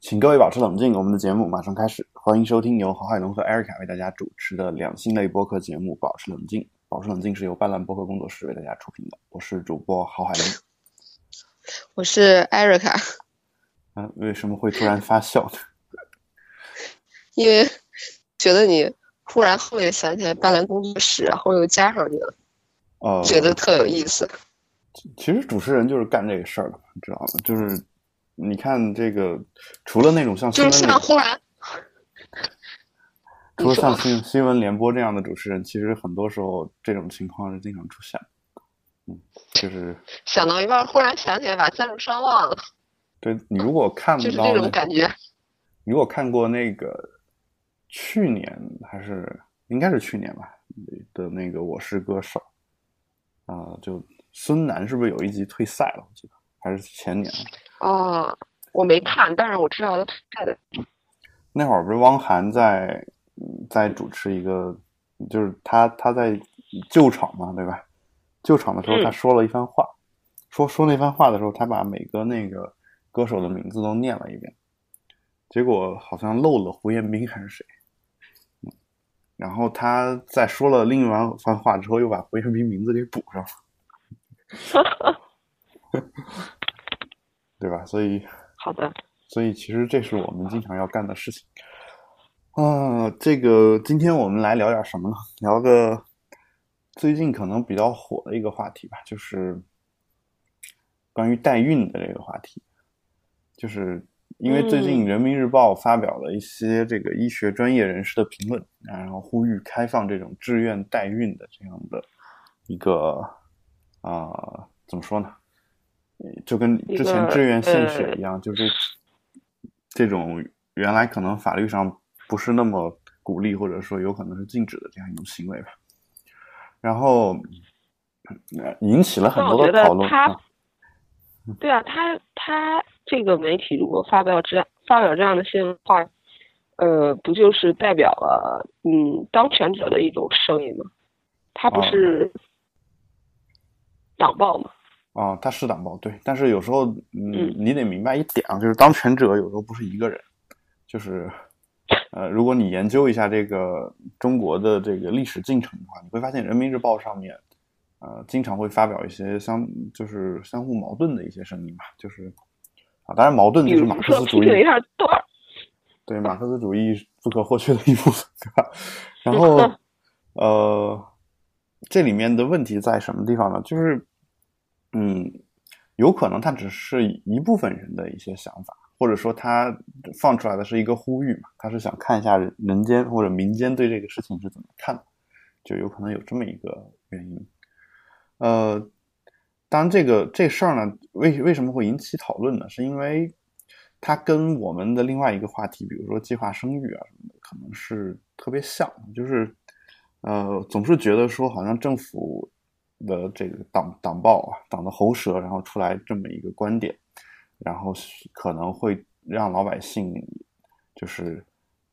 请各位保持冷静，我们的节目马上开始。欢迎收听由郝海龙和艾瑞卡为大家主持的两性类播客节目《保持冷静》。保持冷静是由斑斓播客工作室为大家出品的。我是主播郝海龙。我是艾瑞卡。啊，为什么会突然发笑呢？因为觉得你忽然后面想起来斑斓工作室，然后又加上你了，哦，觉得特有意思。其实主持人就是干这个事儿的，你知道吗？就是你看这个，除了那种像新就是像忽然，除了像新新闻联播这样的主持人，其实很多时候这种情况是经常出现的。嗯，就是 想到一半，忽然想起来把赞助商忘了，对你如果看 就是这种感觉。你如果看过那个去年还是应该是去年吧的那个《我是歌手》啊、就孙楠是不是有一集退赛了？我记得还是前年。哦，我没看，但是我知道他拍的。那会儿不是汪涵在嗯在主持一个，就是他他在救场嘛，对吧？救场的时候，嗯他说了一番话，说说那番话的时候，他把每个那个歌手的名字都念了一遍，结果好像漏了胡彦斌还是谁，嗯，然后他在说了另一番番话之后，又把胡彦斌名字给补上了，对吧？所以好的，所以其实这是我们经常要干的事情。啊，这个今天我们来聊点什么呢？聊个最近可能比较火的一个话题吧，就是关于代孕的这个话题。就是因为最近嗯人民日报发表了一些这个医学专业人士的评论，然后呼吁开放这种志愿代孕的这样的一个啊、怎么说呢？呃就跟之前志愿献血呃一样，就是这种原来可能法律上不是那么鼓励，或者说有可能是禁止的这样一种行为吧。然后呃引起了很多的讨论。对啊，他他这个媒体如果发表这样发表这样的新闻话，呃，不就是代表了嗯当权者的一种声音吗？他不哦是党报吗？啊，他是党报对，但是有时候，嗯嗯，你得明白一点啊，就是当权者有时候不是一个人，就是，呃，如果你研究一下这个中国的这个历史进程的话，你会发现人民日报上面，呃，经常会发表一些相就是相互矛盾的一些声音吧，就是啊，当然矛盾就是马克思主义，对马克思主义不可或缺的一部分，对吧？然后，呃，这里面的问题在什么地方呢？就是，嗯，有可能它只是一部分人的一些想法，或者说他放出来的是一个呼吁嘛，他是想看一下人人间或者民间对这个事情是怎么看的，就有可能有这么一个原因。呃，当然，这个这事儿呢，为为什么会引起讨论呢？是因为它跟我们的另外一个话题，比如说计划生育啊什么的，可能是特别像，就是呃，总是觉得说好像政府的这个党党报啊，党的喉舌，然后出来这么一个观点，然后可能会让老百姓就是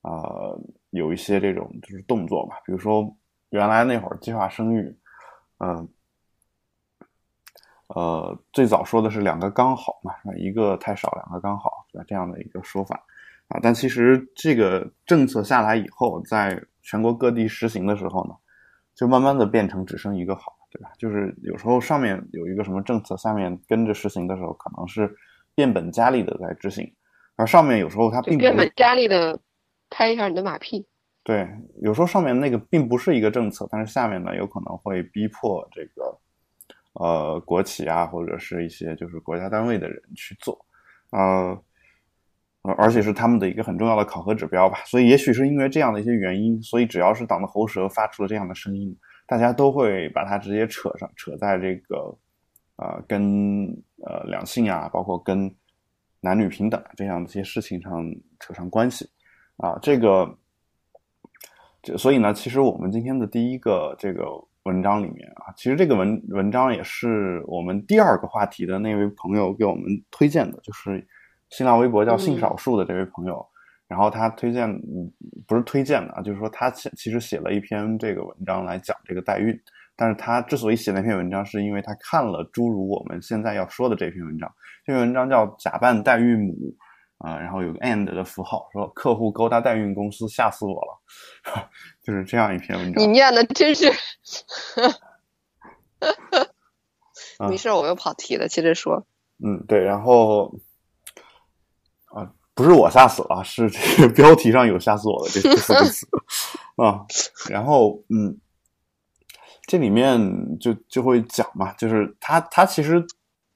呃有一些这种就是动作吧，比如说原来那会儿计划生育，嗯、呃，最早说的是两个刚好嘛，一个太少，两个刚好，这样的一个说法。啊。但其实这个政策下来以后，在全国各地实行的时候呢，就慢慢的变成只剩一个好，对吧？就是有时候上面有一个什么政策，下面跟着实行的时候，可能是变本加厉的在执行，而上面有时候它并不变本加厉的拍一下你的马屁。对，有时候上面那个并不是一个政策，但是下面呢有可能会逼迫这个呃国企啊，或者是一些就是国家单位的人去做，呃，呃而且是他们的一个很重要的考核指标吧。所以也许是因为这样的一些原因，所以只要是党的喉舌发出了这样的声音，大家都会把它直接扯上，扯在这个呃跟呃两性啊，包括跟男女平等啊这样的一些事情上扯上关系啊，这个。这所以呢，其实我们今天的第一个这个文章里面啊，其实这个文文章也是我们第二个话题的那位朋友给我们推荐的，就是新浪微博叫性少数的这位朋友，然后他推荐，嗯，不是推荐的啊，就是说他其其实写了一篇这个文章来讲这个代孕，但是他之所以写那篇文章，是因为他看了诸如我们现在要说的这篇文章，这篇文章叫《假扮代孕母》，啊，然后有个 and 的符号，说客户勾搭代孕公司吓死我了，就是这样一篇文章。你念的真是 没事，我又跑题了，接着说。嗯，对，然后啊，不是我吓死了，是这个 标题上有吓死我的这四个词 啊。然后嗯，这里面就就会讲嘛，就是他他其实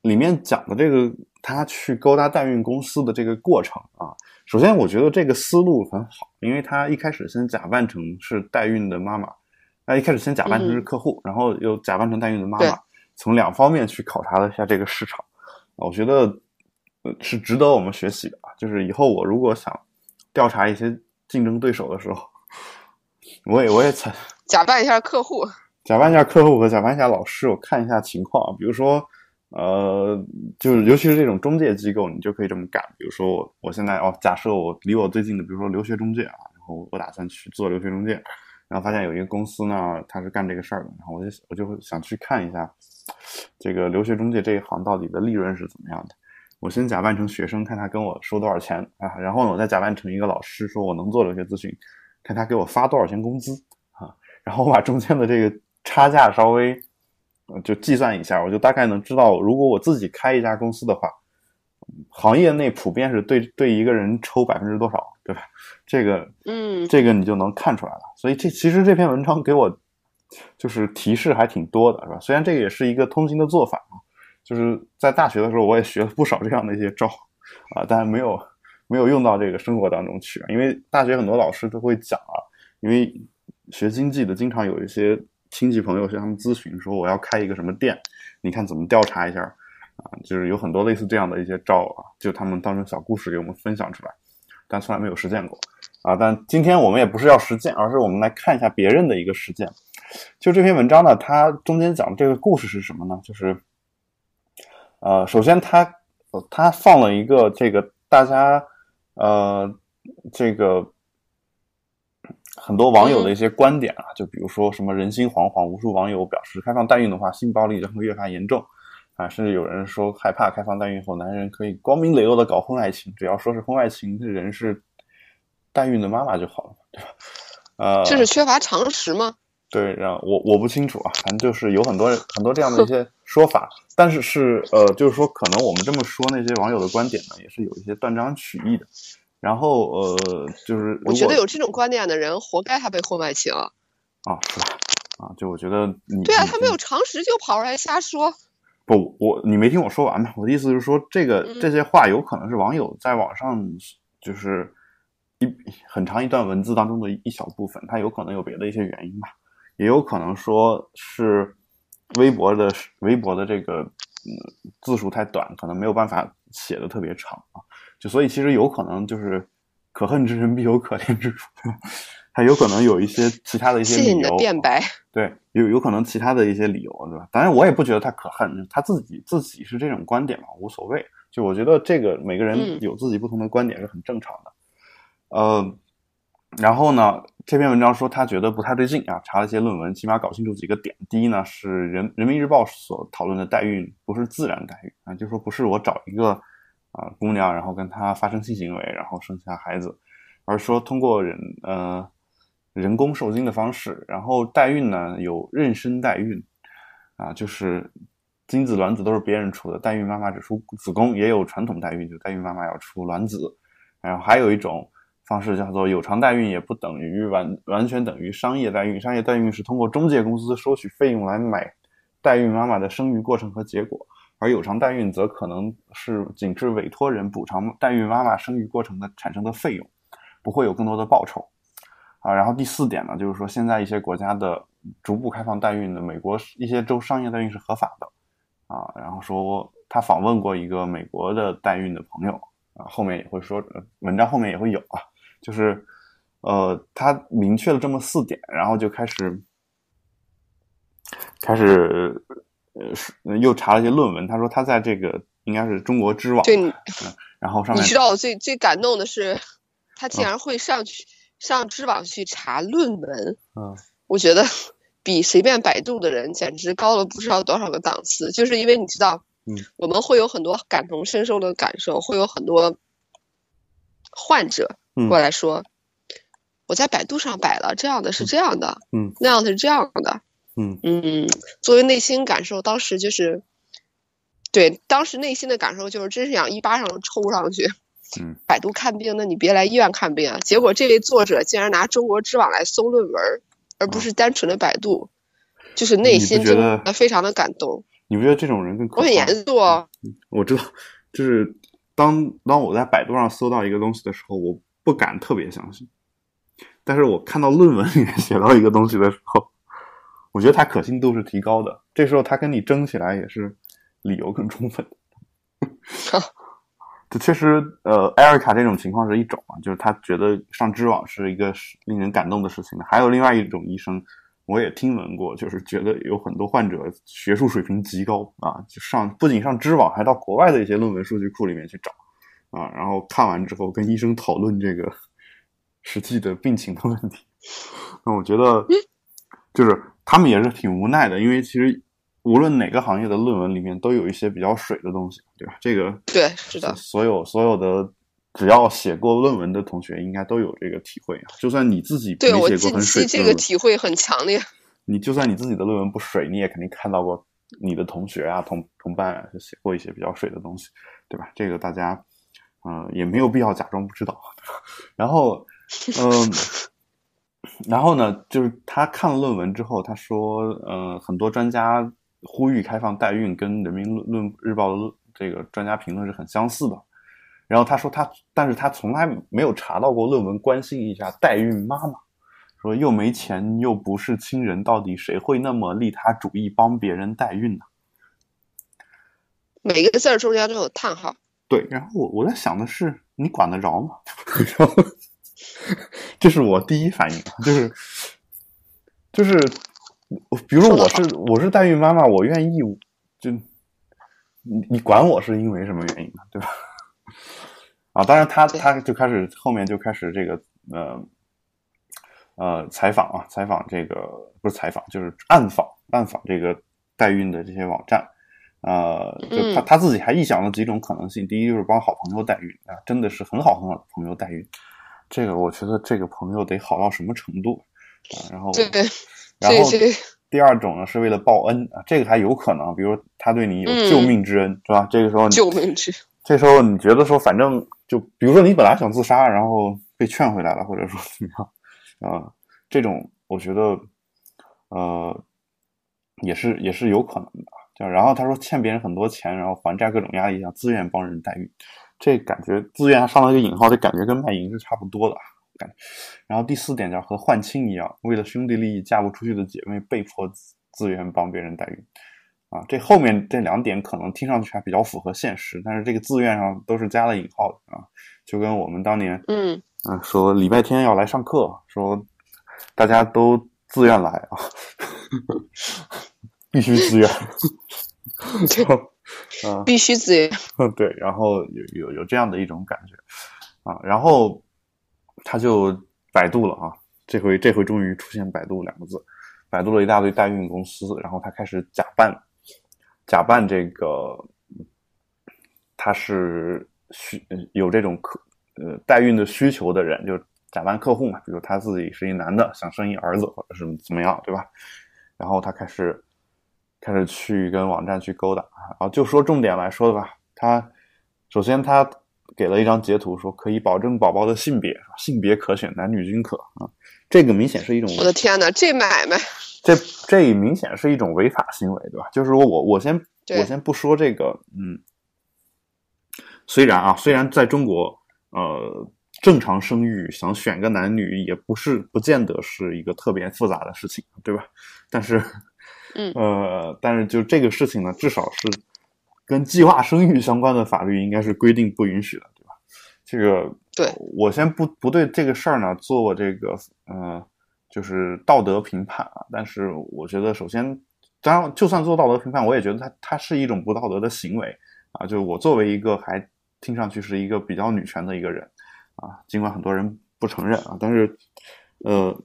里面讲的这个他去勾搭代孕公司的这个过程啊。首先，我觉得这个思路很好，因为他一开始先假扮成是代孕的妈妈，那一开始先假扮成是客户，然后又假扮成代孕的妈妈，从两方面去考察了一下这个市场。我觉得，呃，是值得我们学习的啊。就是以后我如果想调查一些竞争对手的时候，我也我也采假扮一下客户，假扮一下客户和假扮一下老师，我看一下情况。比如说，呃，就是尤其是这种中介机构，你就可以这么干。比如说，我我现在哦，假设我离我最近的，比如说留学中介啊，然后我打算去做留学中介，然后发现有一个公司呢，他是干这个事儿的，然后我就我就会想去看一下。这个留学中介这一行到底的利润是怎么样的？我先假扮成学生，看他跟我收多少钱啊，然后呢，我再假扮成一个老师，说我能做留学咨询，看他给我发多少钱工资啊，然后我把中间的这个差价稍微就计算一下，我就大概能知道，如果我自己开一家公司的话，行业内普遍是对对一个人抽百分之多少，对吧？这个嗯，这个你就能看出来了。所以这其实这篇文章给我。就是提示还挺多的，是吧？虽然这个也是一个通行的做法啊，就是在大学的时候我也学了不少这样的一些招啊，但没有没有用到这个生活当中去。因为大学很多老师都会讲啊，因为学经济的经常有一些亲戚朋友向他们咨询说我要开一个什么店，你看怎么调查一下啊？就是有很多类似这样的一些招啊，就他们当成小故事给我们分享出来，但从来没有实践过啊。但今天我们也不是要实践，而是我们来看一下别人的一个实践。就这篇文章呢，它中间讲的这个故事是什么呢？就是，呃，首先他他放了一个这个大家呃这个很多网友的一些观点啊，就比如说什么人心惶惶，无数网友表示开放代孕的话，性暴力将会越发严重啊，甚至有人说害怕开放代孕后，男人可以光明磊落的搞婚外情，只要说是婚外情的人是代孕的妈妈就好了，对吧？呃，这是缺乏常识吗？对，然后我我不清楚啊，反正就是有很多很多这样的一些说法，但是是呃，就是说可能我们这么说，那些网友的观点呢，也是有一些断章取义的。然后呃，就是我觉得有这种观点的人，活该他被婚外情啊，是吧？啊，就我觉得你对啊，他没有常识就跑出来瞎说。不，我你没听我说完吗？我的意思是说，这个这些话有可能是网友在网上就是一很长一段文字当中的一小部分，他有可能有别的一些原因吧。也有可能说是微博的微博的这个嗯字数太短，可能没有办法写的特别长啊。就所以其实有可能就是可恨之人必有可怜之处，还有可能有一些其他的一些理由。谢谢你的辩白。对，有有可能其他的一些理由，对吧？当然我也不觉得他可恨，他自己自己是这种观点嘛，无所谓。就我觉得这个每个人有自己不同的观点是很正常的。呃，然后呢？这篇文章说他觉得不太对劲啊，查了一些论文，起码搞清楚几个点。第一呢，是人人民日报所讨论的代孕不是自然代孕啊，就说不是我找一个啊姑娘，然后跟她发生性行为，然后生下孩子，而是说通过人呃人工受精的方式，然后代孕呢有妊娠代孕啊，就是精子卵子都是别人出的，代孕妈妈只出子宫，也有传统代孕，就代孕妈妈要出卵子，然后还有一种。方式叫做有偿代孕，也不等于完完全等于商业代孕。商业代孕是通过中介公司收取费用来买代孕妈妈的生育过程和结果，而有偿代孕则可能是仅是委托人补偿代孕妈妈生育过程的产生的费用，不会有更多的报酬。啊，然后第四点呢，就是说现在一些国家的逐步开放代孕的，美国一些州商业代孕是合法的。啊，然后说他访问过一个美国的代孕的朋友，啊，后面也会说，文章后面也会有啊。就是，呃，他明确了这么四点，然后就开始，开始，呃，又查了一些论文。他说他在这个应该是中国知网，对，然后上面你知道我最最感动的是，他竟然会上去上知网去查论文。嗯，我觉得比随便百度的人简直高了不知道多少个档次。就是因为你知道，嗯，我们会有很多感同身受的感受，会有很多。患者过来说，我在百度上摆了这样的是这样的，嗯，那样的是这样的，嗯嗯，作为内心感受，当时就是，对，当时内心的感受就是真是想一巴掌抽上去。嗯，百度看病，那你别来医院看病啊！结果这位作者竟然拿中国知网来搜论文，而不是单纯的百度，就是内心觉得非常的感动。你不觉得这种人更可我很严肃哦。我知道，就是当当我在百度上搜到一个东西的时候，我不敢特别相信，但是我看到论文里面写到一个东西的时候，我觉得它可信度是提高的。这时候他跟你争起来也是理由更充分。这确实，呃，艾瑞卡这种情况是一种啊，就是他觉得上知网是一个令人感动的事情。还有另外一种医生，我也听闻过，就是觉得有很多患者学术水平极高啊，就上不仅上知网，还到国外的一些论文数据库里面去找啊，然后看完之后跟医生讨论这个 实际的病情的问题。那我觉得，就是他们也是挺无奈的，因为其实。无论哪个行业的论文里面都有一些比较水的东西，对吧？这个对，是的。所有所有的只要写过论文的同学，应该都有这个体会啊。就算你自己没写过很水，这个体会很强烈。你就算你自己的论文不水，你也肯定看到过你的同学啊、同同伴啊，就写过一些比较水的东西，对吧？这个大家嗯也没有必要假装不知道。然后 嗯，然后呢，就是他看了论文之后，他说，嗯，很多专家。呼吁开放代孕跟人民论论日报的这个专家评论是很相似的，然后他说他，但是他从来没有查到过论文关心一下代孕妈妈，说又没钱又不是亲人，到底谁会那么利他主义帮别人代孕呢？每个字儿中间都有叹号。对，然后我我在想的是，你管得着吗？这是我第一反应，就是就是。比如说我是我是代孕妈妈，我愿意就你你管我是因为什么原因呢？对吧？啊，当然他他就开始后面就开始这个呃呃采访啊，采访这个不是采访就是暗访暗访这个代孕的这些网站啊，就他他自己还臆想了几种可能性。第一就是帮好朋友代孕啊，真的是很好很好的朋友代孕，这个我觉得这个朋友得好到什么程度啊？然后对对。然后第二种呢，是为了报恩啊，这个还有可能，比如他对你有救命之恩，是吧？这个时候救命之，这时候你觉得说，反正就比如说你本来想自杀，然后被劝回来了，或者说怎么样啊？这种我觉得呃也是也是有可能的。就然后他说欠别人很多钱，然后还债各种压力下自愿帮人代孕，这感觉自愿上了一个引号，这感觉跟卖淫是差不多的感觉。然后第四点叫和换亲一样，为了兄弟利益嫁不出去的姐妹被迫自愿帮别人代孕，啊，这后面这两点可能听上去还比较符合现实，但是这个自愿上都是加了引号的啊，就跟我们当年嗯。嗯说礼拜天要来上课，说大家都自愿来啊，必须资源，啊，必须资源，对，然后有有有这样的一种感觉啊，然后。他就百度了啊，这回这回终于出现“百度”两个字，百度了一大堆代孕公司，然后他开始假扮，假扮这个他是需有这种客呃代孕的需求的人，就假扮客户嘛，比如他自己是一男的，想生一儿子或者是怎么样，对吧？然后他开始开始去跟网站去勾搭，然后就说重点来说的吧，他首先他。给了一张截图，说可以保证宝宝的性别，性别可选，男女均可啊。这个明显是一种，我的天哪，这买卖，这这明显是一种违法行为，对吧？就是说我我先我先不说这个，嗯，虽然啊，虽然在中国，呃，正常生育想选个男女也不是不见得是一个特别复杂的事情，对吧？但是，嗯，呃，但是就这个事情呢，至少是。跟计划生育相关的法律应该是规定不允许的，对吧？这个对我先不不对这个事儿呢做这个呃，就是道德评判啊。但是我觉得，首先，当然就算做道德评判，我也觉得它它是一种不道德的行为啊。就是我作为一个还听上去是一个比较女权的一个人啊，尽管很多人不承认啊，但是呃。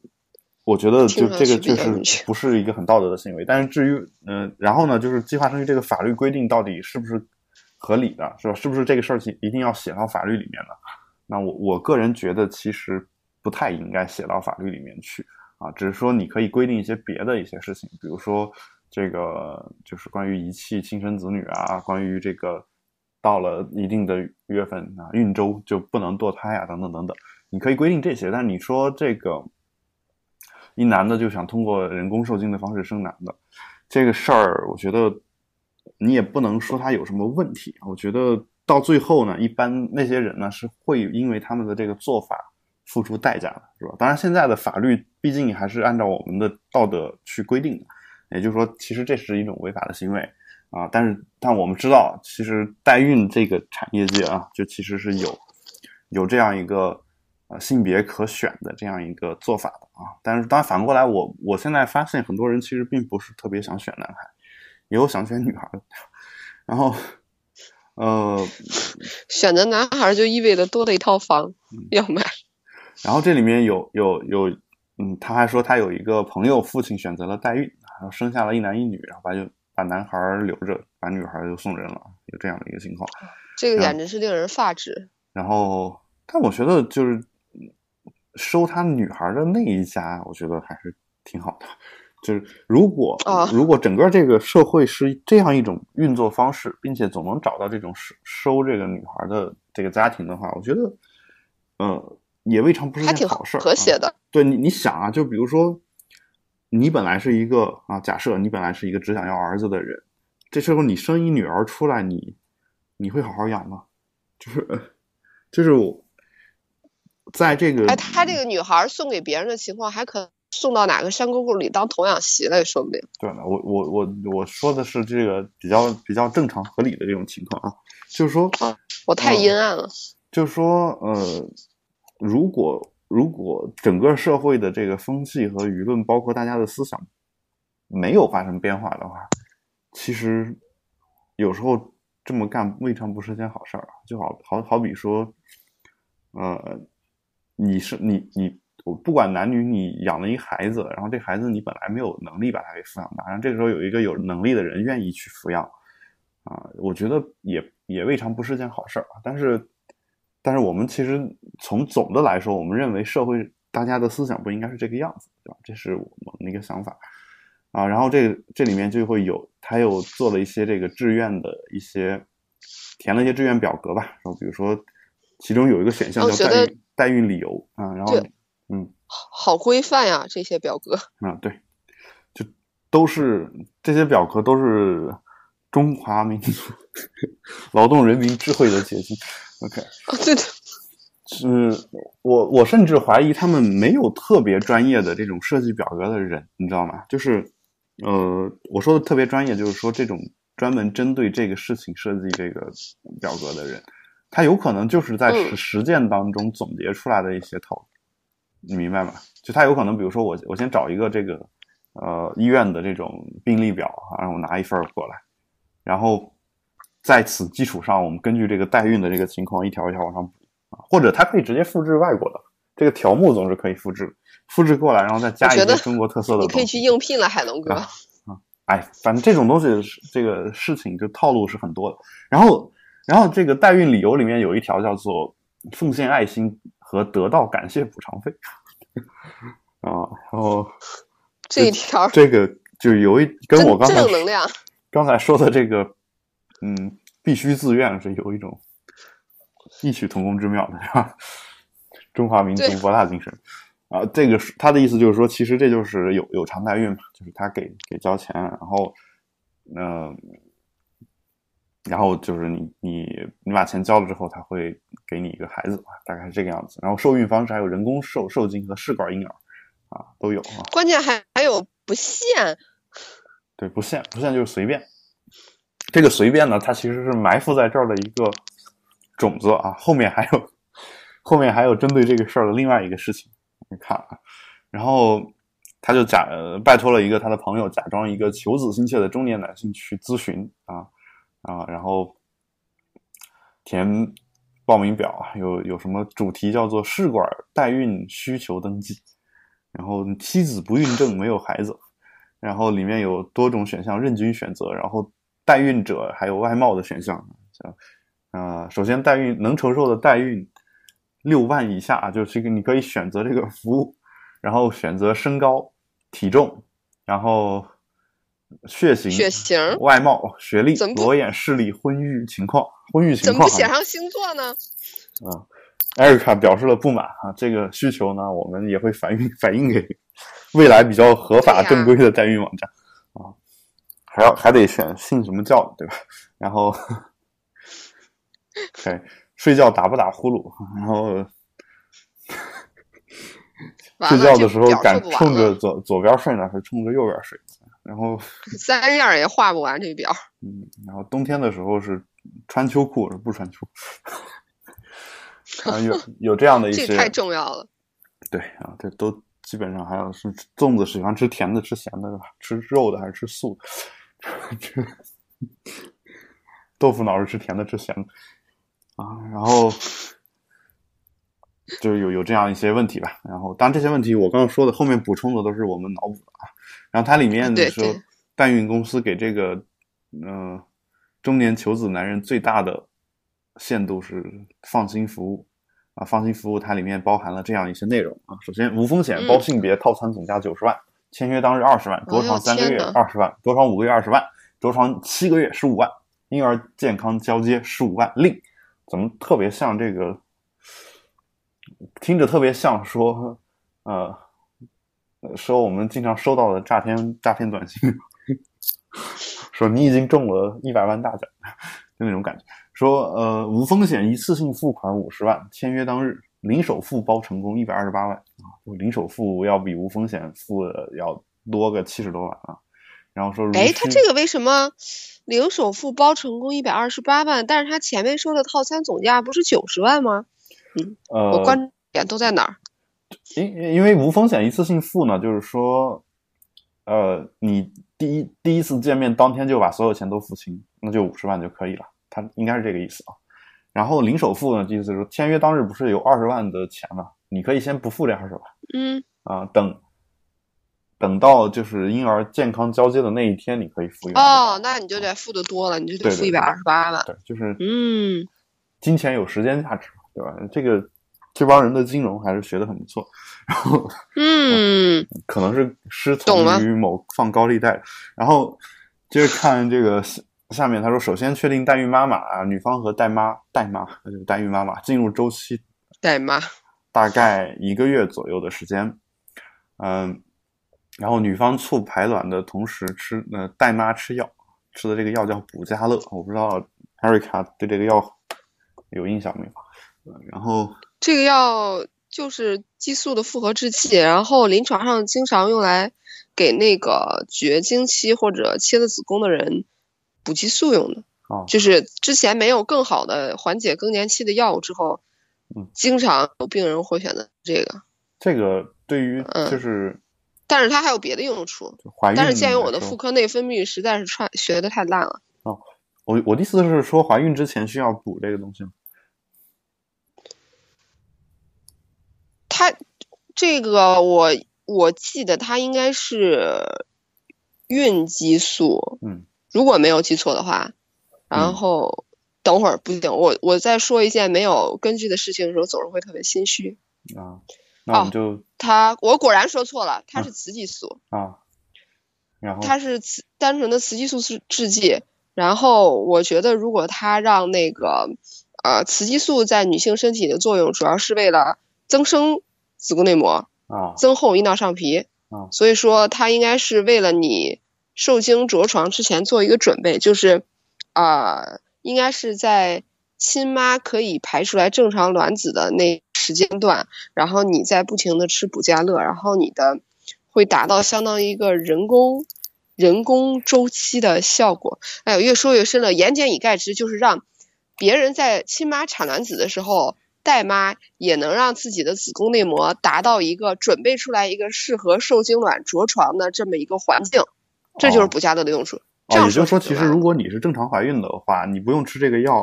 我觉得就这个确实不是一个很道德的行为，但是至于嗯，然后呢，就是计划生育这个法律规定到底是不是合理的，是吧？是不是这个事儿一定要写到法律里面的？那我我个人觉得其实不太应该写到法律里面去啊，只是说你可以规定一些别的一些事情，比如说这个就是关于遗弃亲生子女啊，关于这个到了一定的月份啊，孕周就不能堕胎啊，等等等等，你可以规定这些。但你说这个一男的就想通过人工受精的方式生男的这个事儿，我觉得你也不能说他有什么问题。我觉得。到最后呢，一般那些人呢是会因为他们的这个做法付出代价的，是吧？当然，现在的法律毕竟还是按照我们的道德去规定的，也就是说，其实这是一种违法的行为啊。但是，但我们知道，其实代孕这个产业界啊，就其实是有有这样一个呃性别可选的这样一个做法的啊。但是，当然反过来，我我现在发现很多人其实并不是特别想选男孩，也有想选女孩的，然后。呃，选择男孩就意味着多了一套房要买。然后这里面有有有，嗯，他还说他有一个朋友父亲选择了代孕，然后生下了一男一女，然后把就把男孩留着，把女孩就送人了，有这样的一个情况。这个简直是令人发指。然后，但我觉得就是收他女孩的那一家，我觉得还是挺好的。就是如果如果整个这个社会是这样一种运作方式，并且总能找到这种收收这个女孩的这个家庭的话，我觉得，呃，也未尝不是件好事。和谐的，对你你想啊，就比如说，你本来是一个啊，假设你本来是一个只想要儿子的人，这时候你生一女儿出来，你你会好好养吗？就是 就是我在这个哎，她这个女孩送给别人的情况还可。送到哪个山沟沟里当童养媳了也说不定。对了，我我我我说的是这个比较比较正常合理的这种情况啊，就是说，我太阴暗了。就是说，呃，如果如果整个社会的这个风气和舆论，包括大家的思想没有发生变化的话，其实有时候这么干未尝不是件好事儿啊。就好好好比说，呃，你是你你。我不管男女，你养了一孩子，然后这孩子你本来没有能力把他给抚养大，然后这个时候有一个有能力的人愿意去抚养，啊，我觉得也也未尝不是件好事儿啊。但是，但是我们其实从总的来说，我们认为社会大家的思想不应该是这个样子，对吧？这是我们的一个想法啊。然后这这里面就会有他又做了一些这个志愿的一些填了一些志愿表格吧，然后比如说其中有一个选项叫代孕代孕理由啊，然后。嗯，好规范呀，这些表格。啊，对，就都是这些表格都是中华民族劳动人民智慧的结晶。OK，对的，是我我甚至怀疑他们没有特别专业的这种设计表格的人，你知道吗？就是呃，我说的特别专业，就是说这种专门针对这个事情设计这个表格的人，他有可能就是在实实践当中总结出来的一些套路。你明白吗？就他有可能，比如说我我先找一个这个呃医院的这种病历表啊，让我拿一份过来，然后在此基础上，我们根据这个代孕的这个情况一条一条往上补啊，或者他可以直接复制外国的这个条目，总是可以复制复制过来，然后再加一些中国特色的。你可以去应聘了，海龙哥。啊，哎，反正这种东西这个事情就套路是很多的。然后，然后这个代孕理由里面有一条叫做奉献爱心。和得到感谢补偿费啊，然后这一条这个就有一跟我刚才正能量 刚才说的这个嗯，必须自愿是有一种异曲同工之妙的，是吧？中华民族博大精神啊，这个是他的意思，就是说，其实这就是有有偿代孕嘛，就是他给给交钱，然后嗯。然后就是你你你把钱交了之后，他会给你一个孩子，大概是这个样子。然后受孕方式还有人工受受精和试管婴儿，啊，都有啊。关键还还有不限，对，不限不限就是随便。这个随便呢，它其实是埋伏在这儿的一个种子啊。后面还有后面还有针对这个事儿的另外一个事情，你看啊。然后他就假拜托了一个他的朋友，假装一个求子心切的中年男性去咨询啊。啊，然后填报名表，有有什么主题叫做试管代孕需求登记，然后妻子不孕症没有孩子，然后里面有多种选项任君选择，然后代孕者还有外貌的选项，像啊，首先代孕能承受的代孕六万以下，就是个你可以选择这个服务，然后选择身高、体重，然后血型、血型、外貌、学历裸眼视力、婚育情况、婚育情况怎么。不写上星座呢？啊，艾瑞卡表示了不满啊，这个需求呢，我们也会反映反映给未来比较合法正规的代孕网站啊，还要还得选信什么教的，对吧？然后，对，睡觉打不打呼噜，然后睡觉的时候敢冲着了，左左边睡呢，还是冲着右边睡？然后，三样也画不完这表。嗯，然后冬天的时候是穿秋裤，是不穿秋裤。啊，有有这样的一些这太重要了。对啊，这都基本上还有是粽子喜欢吃甜的，吃咸的，是吧？吃肉的还是吃素的？吃豆腐脑是吃甜的，吃咸的啊。然后就是有有这样一些问题吧。然后，当然这些问题我刚刚说的后面补充的都是我们脑补的啊。然后它里面说对对，代孕公司给这个嗯、呃中年求子男人最大的限度是放心服务。啊，放心服务它里面包含了这样一些内容啊。首先，无风险嗯包性别套餐总价九十万，签约当日二十万，着床三个月二十万，着床五个月二十万，着床七个月十五万，婴儿健康交接十五万另。怎么特别像这个？听着特别像说，呃，说我们经常收到的诈骗诈骗短信，说你已经中了一百万大奖，就那种感觉。说呃无风险一次性付款五十万，签约当日零首付包成功一百二十八万啊，就零首付要比无风险付的要多个七十多万啊。然后说如哎，他这个为什么零首付包成功一百二十八万，但是他前面说的套餐总价不是九十万吗？呃我关注点都在哪儿？因因为无风险一次性付呢，就是说，呃，你第一第一次见面当天就把所有钱都付清，那就五十万就可以了。他应该是这个意思啊。然后零首付呢，意思是说签约当日不是有二十万的钱吗？你可以先不付这二十万嗯，啊，等等到就是婴儿健康交接的那一天，你可以付一万哦，那你就得付的多了，你就得付一百二十八万。对，就是嗯，金钱有时间价值，对吧？这个这帮人的金融还是学的很不错。然后嗯，可能是师从于某放高利贷。然后接着看这个下下面，他说，首先确定代孕妈妈啊，女方和代妈代妈呃就是代孕妈妈进入周期代妈，大概一个月左右的时间，嗯，然后女方促排卵的同时吃呃代妈吃药，吃的这个药叫补佳乐，我不知道艾瑞卡对这个药有印象没有？呃然后这个药就是激素的复合制剂，然后临床上经常用来给那个绝经期或者切了子宫的人补激素用的。哦就是之前没有更好的缓解更年期的药物之后，嗯经常有病人会选择这个，这个对于嗯就是但是它还有别的用处。怀孕，但是鉴于我的妇科内分泌实在是串学的太烂了，哦我我的意思是说，怀孕之前需要补这个东西吗？它这个我我记得它应该是孕激素，嗯，如果没有记错的话。然后、等会儿不行，我我再说一件没有根据的事情的时候，总是会特别心虚。啊，那我们就、它我果然说错了，它是雌激素。啊，然后它是雌单纯的雌激素是制剂，然后我觉得如果它让那个呃雌激素在女性身体的作用，主要是为了增生子宫内膜、啊增厚阴道上皮，啊所以说它应该是为了你受精着床之前做一个准备，就是啊、呃应该是在亲妈可以排出来正常卵子的那时间段，然后你再不停的吃补佳乐，然后你的会达到相当于一个人工人工周期的效果。哎呦，越说越深了。言简以概之，就是让别人在亲妈产卵子的时候，代妈也能让自己的子宫内膜达到一个准备出来一个适合受精卵着床的这么一个环境，这就是哦补佳乐的用处。这哦，也就是说，其实如果你是正常怀孕的话，你不用吃这个药，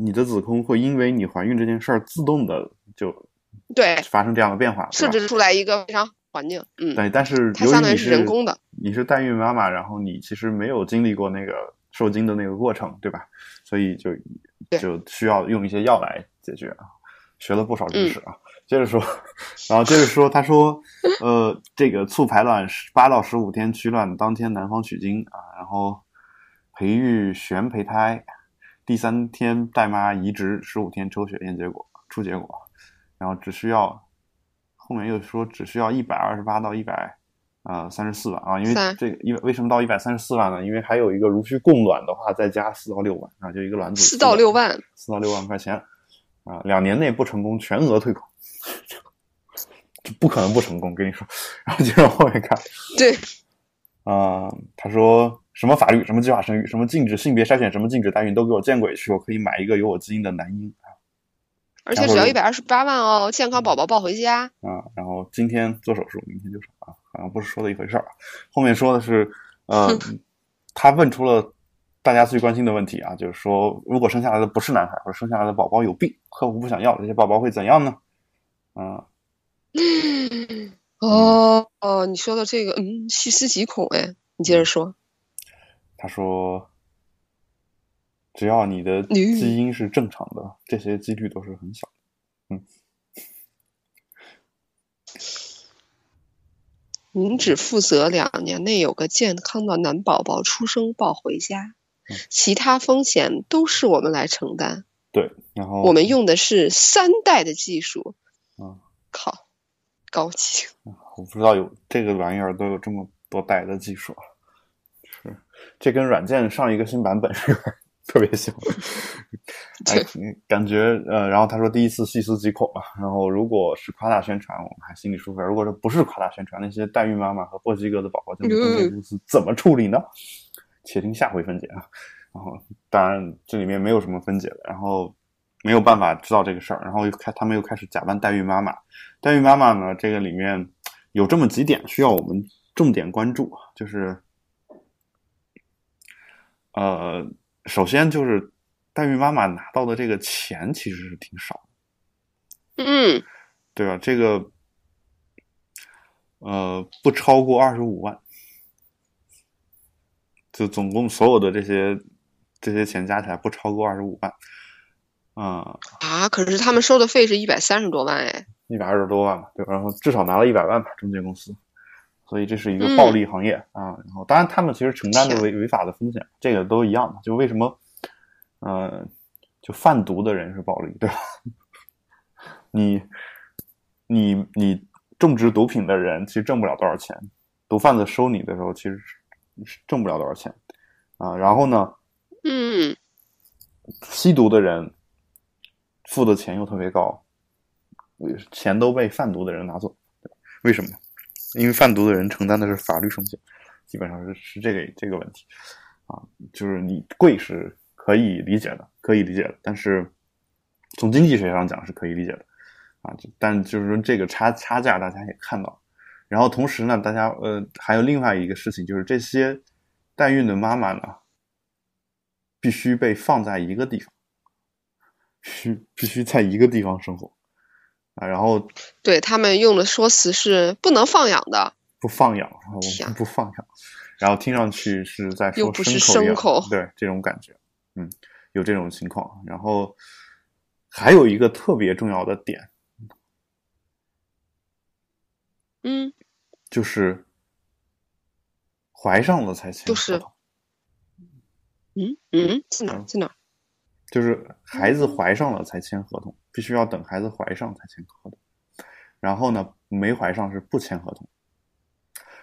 你的子宫会因为你怀孕这件事儿自动的就对发生这样的变化，设置出来一个非常好环境，嗯，对，但是它相当于是人工的，你是代孕妈妈，然后你其实没有经历过那个受精的那个过程，对吧？所以就就需要用一些药来解决啊。学了不少知识啊。接着说，然后接着说，他说，呃，这个促排卵八到十五天取卵当天男方取精啊，然后培育悬胚胎，第三天带妈移植，十五天抽血验结果出结果，然后只需要后面又说只需要一百二十八到一百呃三十四万啊，因为这个因为为什么到一百三十四万呢？因为还有一个如需供卵的话再加四到六万啊，就一个卵子四到六万，四到六万块钱啊，两年内不成功全额退款。就不可能不成功，跟你说。然后接着后面看，对，啊，他说什么法律，什么计划生育，什么禁止性别筛选，什么禁止代孕，都给我见鬼去！我可以买一个有我基因的男婴啊，而且只要一百二十八万哦，健康宝宝抱回家啊。然后今天做手术，明天就生啊，好像不是说的一回事儿。后面说的是，呃，他问出了大家最关心的问题啊，就是说，如果生下来的不是男孩，或者生下来的宝宝有病，客户不想要，这些宝宝会怎样呢？啊，哦 哦，你说的这个，嗯，细思极恐哎，你接着说。他说，只要你的基因是正常的，这些几率都是很小的。嗯，您只负责两年内有个健康的男宝宝出生抱回家，其他风险都是我们来承担。对，然后我们用的是三代的技术。啊，靠，高级！我不知道有这个玩意儿都有这么多代的技术，是这跟软件上一个新版本是 特别像。哎，感觉呃，然后他说第一次细思极恐吧，然后如果是夸大宣传，我们还心里舒服；如果说不是夸大宣传，那些代孕妈妈和墨西哥的宝宝这些公司怎么处理呢？且听下回分解啊。然后当然这里面没有什么分解的，然后。没有办法知道这个事儿，然后又开，他们又开始假扮代孕妈妈。代孕妈妈呢，这个里面有这么几点需要我们重点关注，就是，呃，首先就是代孕妈妈拿到的这个钱其实是挺少，嗯，对吧？这个，呃，不超过二十五万，就总共所有的这些这些钱加起来不超过二十五万。啊啊！可是他们收的费是一百三十多万哎，一百二十多万吧，对吧？然后至少拿了一百万吧，中介公司，所以这是一个暴利行业啊。然后当然他们其实承担着违违法的风险，这个都一样的。就为什么，呃，就贩毒的人是暴利，对吧？你你你种植毒品的人其实挣不了多少钱，毒贩子收你的时候其实是挣不了多少钱啊。然后呢，嗯，吸毒的人。付的钱又特别高，钱都被贩毒的人拿走，为什么？因为贩毒的人承担的是法律风险，基本上是是这个这个问题啊，就是你贵是可以理解的，可以理解的，但是从经济学上讲是可以理解的啊，但就是说这个差差价大家也看到，然后同时呢，大家呃还有另外一个事情就是这些代孕的妈妈呢，必须被放在一个地方。需必须在一个地方生活啊，然后对他们用的说辞是不能放养的，不放养，我们不放养，然后听上去是在说牲口，对这种感觉，嗯，有这种情况。然后还有一个特别重要的点，嗯，就是怀上了才签合同，嗯嗯，在哪在哪？就是孩子怀上了才签合同，必须要等孩子怀上才签合同。然后呢，没怀上是不签合同。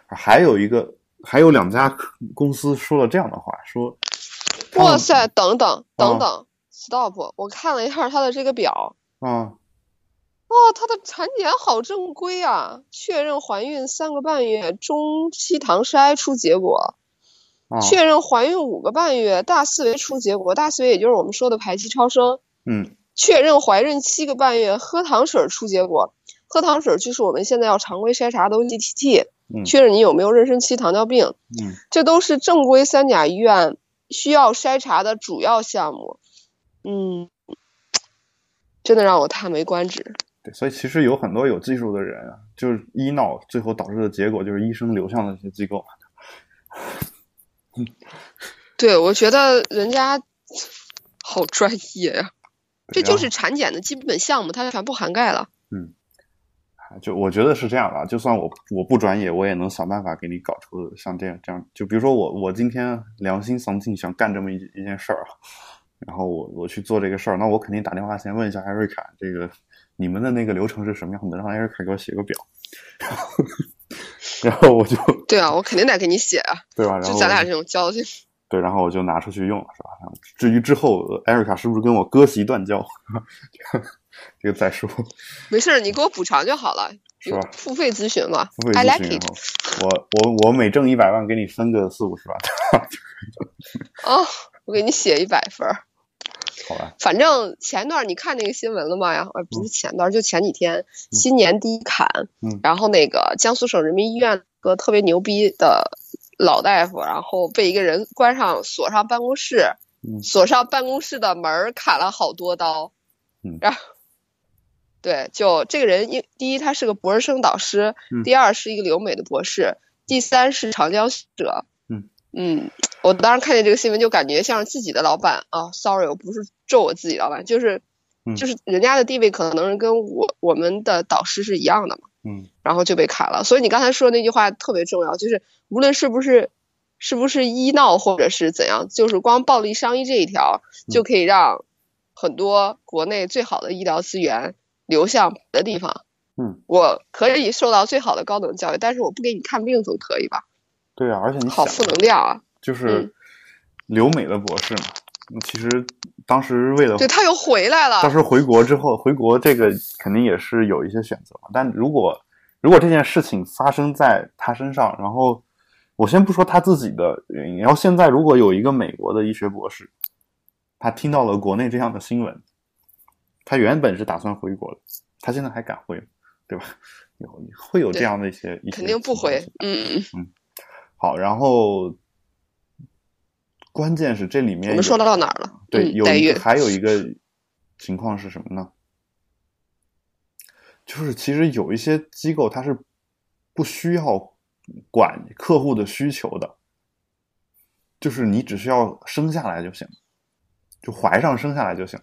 还有一个，还有两家公司说了这样的话，说：“哇塞，等等等等，stop！我看了一下他的这个表，啊，哦，她的产检好正规啊，确认怀孕三个半月，中期唐筛出结果。”确认怀孕五个半月，大四维出结果，大四维也就是我们说的排期超声。嗯，确认怀孕七个半月，喝糖水出结果，喝糖水就是我们现在要常规筛查的 OGTT。嗯，确认你有没有妊娠期糖尿病。嗯，这都是正规三甲医院需要筛查的主要项目。嗯，真的让我叹为观止。对，所以其实有很多有技术的人啊，就是医闹，最后导致的结果就是医生流向了这些机构。对，我觉得人家好专业呀。这就是产检的基本项目，它全部涵盖了。嗯，就我觉得是这样啊，就算我我不专业，我也能想办法给你搞出像这样这样。就比如说我我今天良心丧尽想干这么一一件事儿啊，然后我我去做这个事儿，那我肯定打电话先问一下艾瑞卡，这个你们的那个流程是什么样的，让艾瑞卡给我写个表，然后我就 对啊，我肯定得给你写啊，对吧？然后就咱俩这种交情。对，然后我就拿出去用了，是吧？至于之后艾瑞卡是不是跟我割席断交，这个再说。没事儿，你给我补偿就好了，是吧？付费咨询嘛付费，I like it。我我我每挣一百万，给你分个四五十万，哦，我给你写一百分儿。好吧？反正前段你看那个新闻了吗然后，不是前段，就前几天新年第一砍，嗯然后那个江苏省人民医院个特别牛逼的老大夫，然后被一个人关上锁上办公室，嗯锁上办公室的门儿，砍了好多刀，嗯然后。对，就这个人，一第一他是个博士生导师，嗯第二是一个留美的博士，第三是长江学者。嗯嗯，我当时看见这个新闻，就感觉像是自己的老板啊。Sorry，我不是咒我自己老板，就是嗯就是人家的地位可能是跟我我们的导师是一样的嘛，嗯然后就被砍了。所以你刚才说的那句话特别重要，就是无论是不是是不是医闹或者是怎样，就是光暴力伤医这一条就可以让很多国内最好的医疗资源流向别的地方。嗯，我可以受到最好的高等教育，但是我不给你看病总可以吧？对啊，而且你想好负能量啊！就是嗯留美的博士嘛，那其实当时为了对他又回来了当。时回国之后，回国这个肯定也是有一些选择嘛。但如果如果这件事情发生在他身上，然后我先不说他自己的原因，然后现在如果有一个美国的医学博士，他听到了国内这样的新闻，他原本是打算回国的，他现在还敢回吗？对吧？有会有这样的一些肯定不回嗯，嗯好，然后关键是这里面我们说有到哪儿了？对，有一个，还有一个情况是什么呢？就是其实有一些机构它是不需要管客户的需求的，就是你只需要生下来就行，就怀上生下来就行。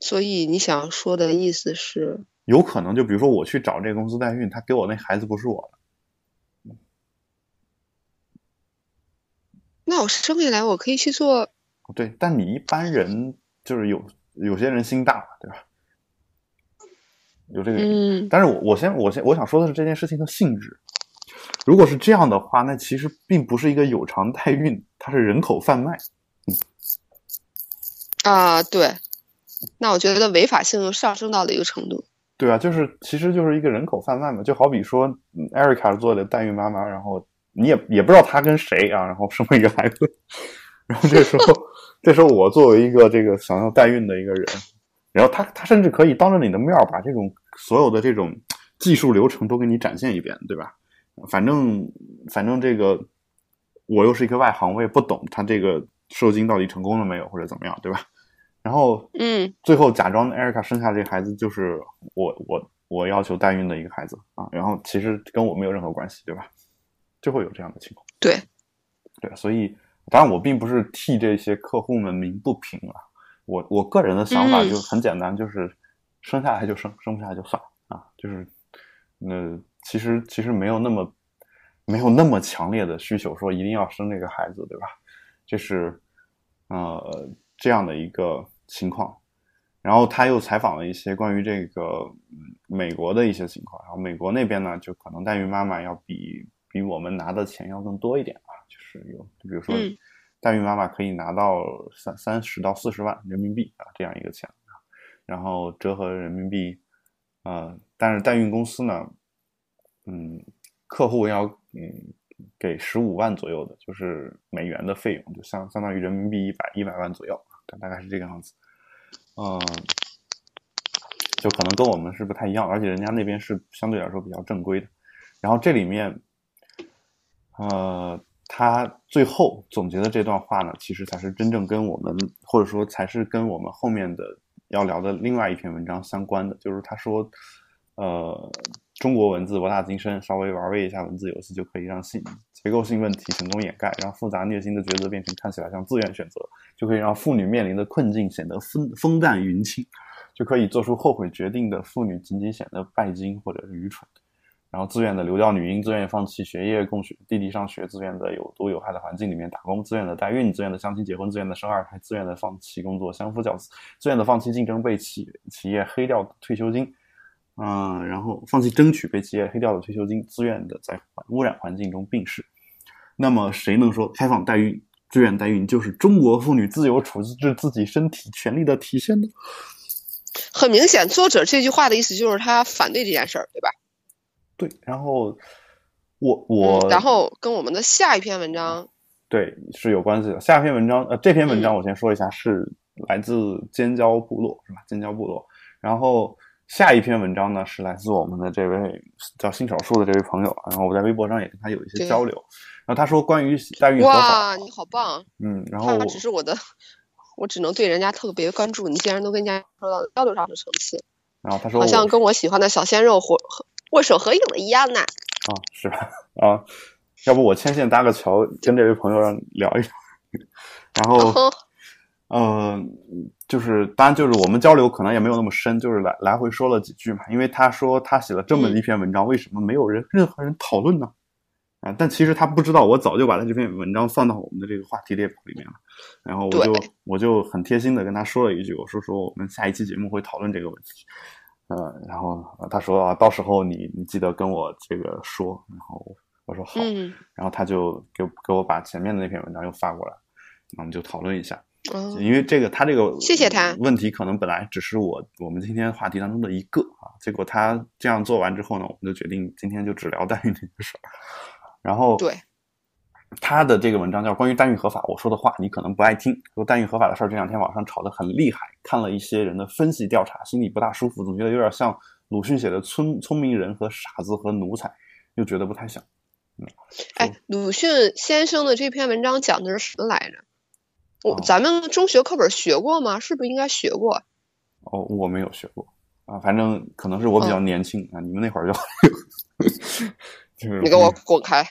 所以你想说的意思是，有可能就比如说我去找这个公司代孕，他给我那孩子不是我的，那我生下来我可以去做，对，但你一般人就是有有些人心大，对吧？有这个原因。嗯，但是我我先我先我想说的是这件事情的性质。如果是这样的话，那其实并不是一个有偿代孕，它是人口贩卖。啊，对，那我觉得违法性又上升到了一个程度。对啊，就是其实就是一个人口贩卖嘛，就好比说，嗯艾瑞卡做的代孕妈妈，然后你也也不知道她跟谁啊，然后生了一个孩子，然后这时候 这时候我作为一个这个想要代孕的一个人，然后他他甚至可以当着你的面把这种所有的这种技术流程都给你展现一遍，对吧？反正反正这个我又是一个外行，我也不懂他这个受精到底成功了没有或者怎么样，对吧？然后嗯，最后假装艾瑞卡生下这个孩子就是我我我要求代孕的一个孩子啊，然后其实跟我没有任何关系，对吧？就会有这样的情况。对，对，所以当然我并不是替这些客户们鸣不平啊，我我个人的想法嗯就很简单，就是生下来就生，生不下来就算了啊，就是那其实其实没有那么没有那么强烈的需求说一定要生这个孩子，对吧？这是呃这样的一个情况。然后他又采访了一些关于这个嗯美国的一些情况，然后美国那边呢，就可能代孕妈妈要比比我们拿的钱要更多一点啊，就是有比如说嗯。代孕妈妈可以拿到三三十到四十万人民币啊这样一个钱，然后折合人民币，呃，但是代孕公司呢，嗯，客户要嗯给十五万左右的，就是美元的费用，就相相当于人民币一百一百万左右，大概是这个样子。嗯，就可能跟我们是不太一样，而且人家那边是相对来说比较正规的。然后这里面，呃，他最后总结的这段话呢，其实才是真正跟我们，或者说才是跟我们后面的要聊的另外一篇文章相关的。就是他说，呃，中国文字博大精深，稍微玩味一下文字游戏就可以让性结构性问题成功掩盖，让复杂虐心的抉择变成看起来像自愿选择，就可以让妇女面临的困境显得风风淡云轻，就可以做出后悔决定的妇女仅仅显得拜金或者是愚蠢。然后自愿的流掉女婴，自愿放弃学业供学弟弟上学，自愿的有毒有害的环境里面打工，自愿的代孕，自愿的相亲结婚，自愿的生二胎，自愿的放弃工作相夫教子，自愿的放弃竞争被企企业黑掉退休金，嗯，然后放弃争取被企业黑掉的退休金，自愿的在污染环境中病逝。那么谁能说开放代孕、自愿代孕就是中国妇女自由处置自己身体权利的体现呢？很明显，作者这句话的意思就是他反对这件事儿，对吧？对，然后我我，然后跟我们的下一篇文章对是有关系的。下一篇文章呃，这篇文章我先说一下，是来自尖椒部落是吧？尖椒部落。然后下一篇文章呢，是来自我们的这位叫新手术的这位朋友。然后我在微博上也跟他有一些交流。然后他说关于代孕哇，你好棒！嗯，然后他只是我的，我只能对人家特别关注。你竟然都跟人家说到交流上的层次，然后他说好像跟我喜欢的小鲜肉或握手合影了一样呢。啊，是吧？啊，要不我牵线搭个桥，跟这位朋友聊一聊。然后，嗯，就是当然，就是我们交流可能也没有那么深，就是来来回说了几句嘛。因为他说他写了这么一篇文章，为什么没有人任何人讨论呢？啊，但其实他不知道，我早就把他这篇文章放到我们的这个话题列表里面了。然后我就我就很贴心的跟他说了一句，我说说我们下一期节目会讨论这个问题。嗯，然后他说啊，到时候你你记得跟我这个说，然后我说好，然后他就给给我把前面的那篇文章又发过来，那我们就讨论一下，因为这个他这个谢谢他问题可能本来只是我我们今天话题当中的一个啊，结果他这样做完之后呢，我们就决定今天就只聊代孕这个事儿，然后对。他的这个文章叫《关于代孕合法》，我说的话你可能不爱听。说代孕合法的事儿，这两天网上吵得很厉害。看了一些人的分析调查，心里不大舒服，总觉得有点像鲁迅写的聪聪明人和傻子和奴才，又觉得不太像。嗯，哎，鲁迅先生的这篇文章讲的是什么来着？我咱们中学课本学过吗？是不是应该学过？哦，我没有学过啊，反正可能是我比较年轻啊，你们那会儿就 就是你给我滚开。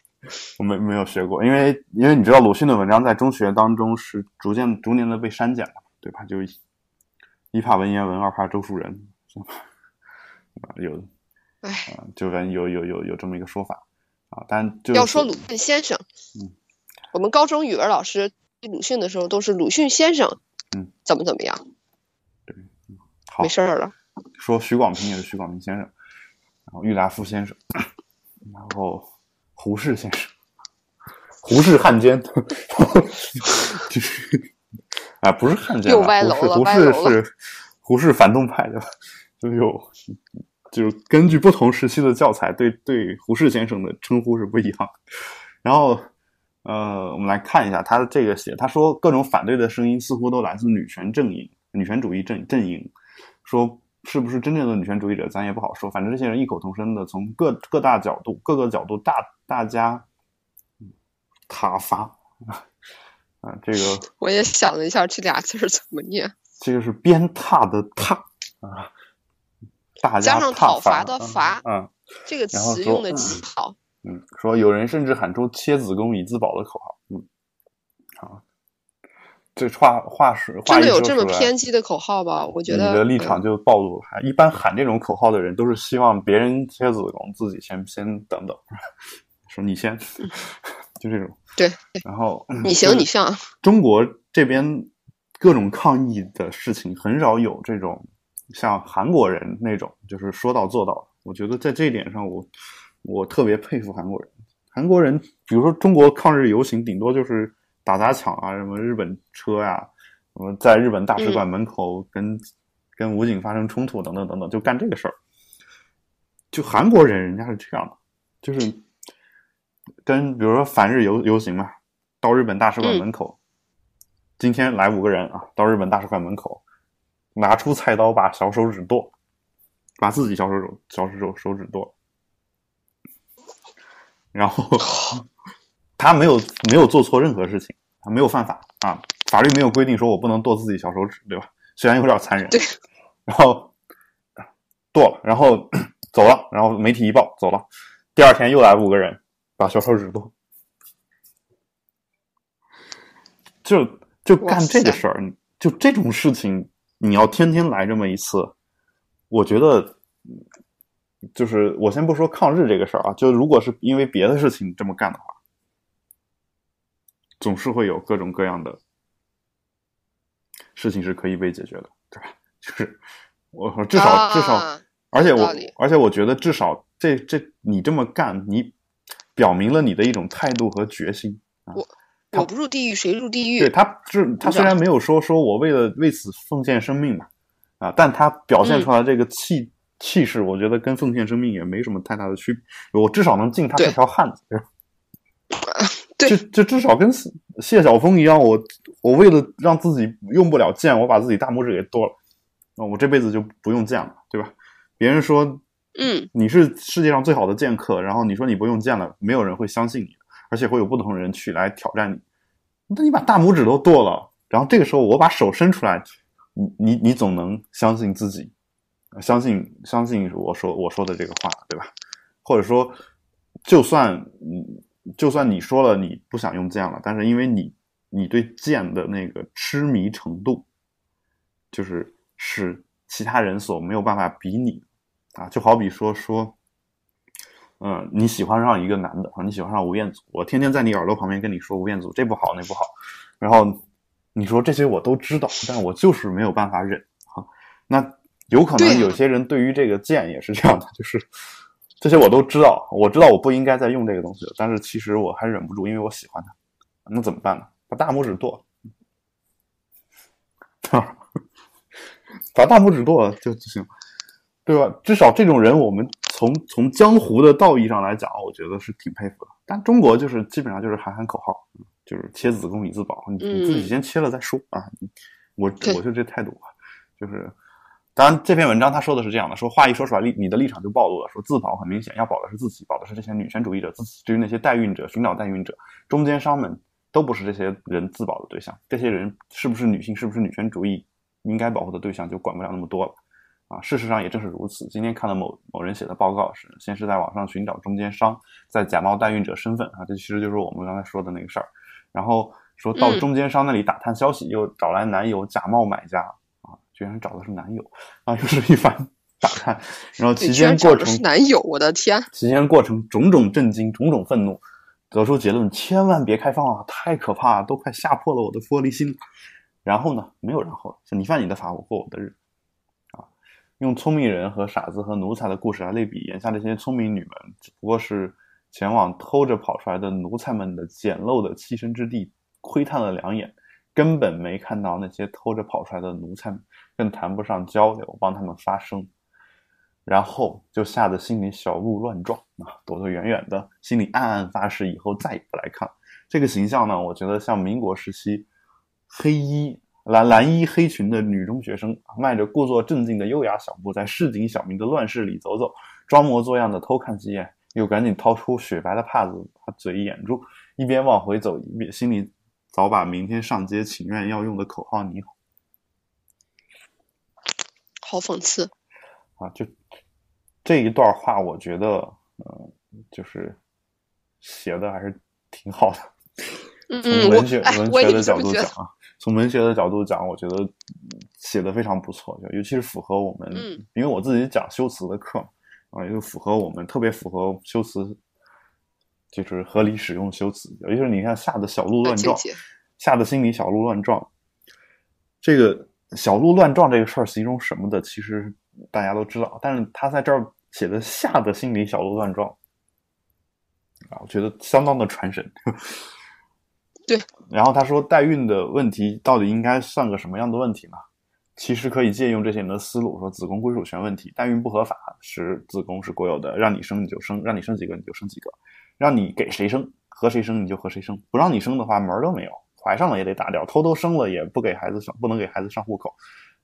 我没没有学过，因为因为你知道鲁迅的文章在中学当中是逐渐逐年的被删减了，对吧？就一怕文言文，二怕周树人，啊有，哎，就反正有有有有这么一个说法啊。但要说鲁迅先生，嗯，我们高中语文老师鲁迅的时候都是鲁迅先生，嗯，怎么怎么样？对，好，没事儿了。说徐广平也是徐广平先生，然后郁达夫先生，然后。胡适先生，胡适汉奸，就是啊，不是汉奸，又歪楼了，胡适是胡适反动派的，就有就是根据不同时期的教材，对对胡适先生的称呼是不一样。然后呃，我们来看一下他的这个写，他说各种反对的声音似乎都来自女权阵营、女权主义阵阵营，说。是不是真正的女权主义者，咱也不好说。反正这些人异口同声的从各各大角度、各个角度大大家挞伐 啊，这个 我也想了一下，这俩字怎么念？这个是鞭挞的挞啊，大加上讨伐的伐，嗯，这个词用的极好。嗯，说有人甚至喊出“切子宫以自保”的口号。嗯，好。这话话是真的有这么偏激的口号吧？我觉得你的立场就暴露了。一般喊这种口号的人都是希望别人切子宫，自己先先等等，说你先，就这种。对，然后你行你上。中国这边各种抗议的事情很少有这种像韩国人那种，就是说到做到。我觉得在这一点上，我我特别佩服韩国人。韩国人，比如说中国抗日游行，顶多就是。打砸抢啊，什么日本车呀，什么在日本大使馆门口跟跟武警发生冲突等等等等，就干这个事儿。就韩国人，人家是这样的，就是跟比如说反日游游行嘛，到日本大使馆门口，今天来五个人啊，到日本大使馆门口，拿出菜刀把小手指剁，把自己小手手小手手指剁，然后。他没有没有做错任何事情，他没有犯法啊，法律没有规定说我不能剁自己小手指，对吧？虽然有点残忍，对。然后剁了，然后 走了，然后媒体一报走了，第二天又来五个人把小手指剁，就就干这个事儿，就这种事情，你要天天来这么一次，我觉得，就是我先不说抗日这个事儿啊，就如果是因为别的事情这么干的话，总是会有各种各样的事情是可以被解决的，对吧？就是我至少至少，而且我而且我觉得至少这这你这么干，你表明了你的一种态度和决心啊。我不入地狱谁入地狱？对，他是他虽然没有说说我为了为此奉献生命嘛，啊，但他表现出来这个气气势，我觉得跟奉献生命也没什么太大的区别。我至少能敬他这条汉子，对，就就至少跟谢晓峰一样，我我为了让自己用不了剑，我把自己大拇指给剁了，那我这辈子就不用剑了，对吧？别人说，嗯，你是世界上最好的剑客，然后你说你不用剑了，没有人会相信你。而且会有不同的人去来挑战你，那你把大拇指都剁了，然后这个时候我把手伸出来，你你你总能相信自己，相信相信我说我说的这个话，对吧？或者说，就算嗯，就算你说了你不想用剑了，但是因为你你对剑的那个痴迷程度，就是是其他人所没有办法比拟啊，就好比说说。嗯，你喜欢上一个男的？你喜欢上吴彦祖，我天天在你耳朵旁边跟你说吴彦祖这不好那不好，然后你说这些我都知道，但我就是没有办法忍啊。那有可能有些人对于这个剑也是这样的，就是这些我都知道，我知道我不应该再用这个东西了，但是其实我还忍不住，因为我喜欢它。那怎么办呢？把大拇指剁，把大拇指剁了就就行，对吧？至少这种人我们。从从江湖的道义上来讲，我觉得是挺佩服的。但中国就是基本上就是喊喊口号，就是切子宫以自保，你你自己先切了再说啊。我我就这态度，就是当然这篇文章他说的是这样的：说话一说出来，立你的立场就暴露了。说自保很明显，要保的是自己，保的是这些女权主义者自己。至于那些代孕者、寻找代孕者、中间商们，都不是这些人自保的对象。这些人是不是女性，是不是女权主义应该保护的对象，就管不了那么多了。啊，事实上也正是如此。今天看了某某人写的报告是，先是在网上寻找中间商，在假冒代孕者身份啊，这其实就是我们刚才说的那个事儿。然后说到中间商那里打探消息，又找来男友假冒买家啊，居然找的是男友啊，又是一番打探。然后期间过程是男友，我的天！期间过程种种震惊，种种愤怒，得出结论：千万别开放啊，太可怕了，都快吓破了我的玻璃心。然后呢，没有然后了，你犯你的法，我过我的日。啊用聪明人和傻子和奴才的故事来类比，眼下这些聪明女们只不过是前往偷着跑出来的奴才们的简陋的栖身之地，窥探了两眼，根本没看到那些偷着跑出来的奴才们，更谈不上交流，帮他们发声，然后就吓得心里小鹿乱撞啊，躲得远远的，心里暗暗发誓以后再也不来看。这个形象呢，我觉得像民国时期黑衣。蓝蓝衣黑裙的女中学生，迈着故作镇静的优雅小步，在市井小民的乱世里走走，装模作样的偷看几眼，又赶紧掏出雪白的帕子把嘴掩住，一边往回走，一边心里早把明天上街请愿要用的口号拟好。好讽刺啊！就这一段话，我觉得，嗯，就是写的还是挺好的。从文学文学的角度讲啊。从文学的角度讲，我觉得写的非常不错，就尤其是符合我们，因为我自己讲修辞的课啊，也就符合我们，特别符合修辞，就是合理使用修辞。尤其是你看，吓得小鹿乱撞，吓得心里小鹿乱撞。这个小鹿乱撞这个事儿形容什么的，其实大家都知道，但是他在这儿写的吓得心里小鹿乱撞啊，我觉得相当的传神。对，然后他说代孕的问题到底应该算个什么样的问题呢？其实可以借用这些人的思路，说子宫归属权问题，代孕不合法，是子宫是国有的，让你生你就生，让你生几个你就生几个，让你给谁生和谁生你就和谁生，不让你生的话门儿都没有，怀上了也得打掉，偷偷生了也不给孩子上，不能给孩子上户口，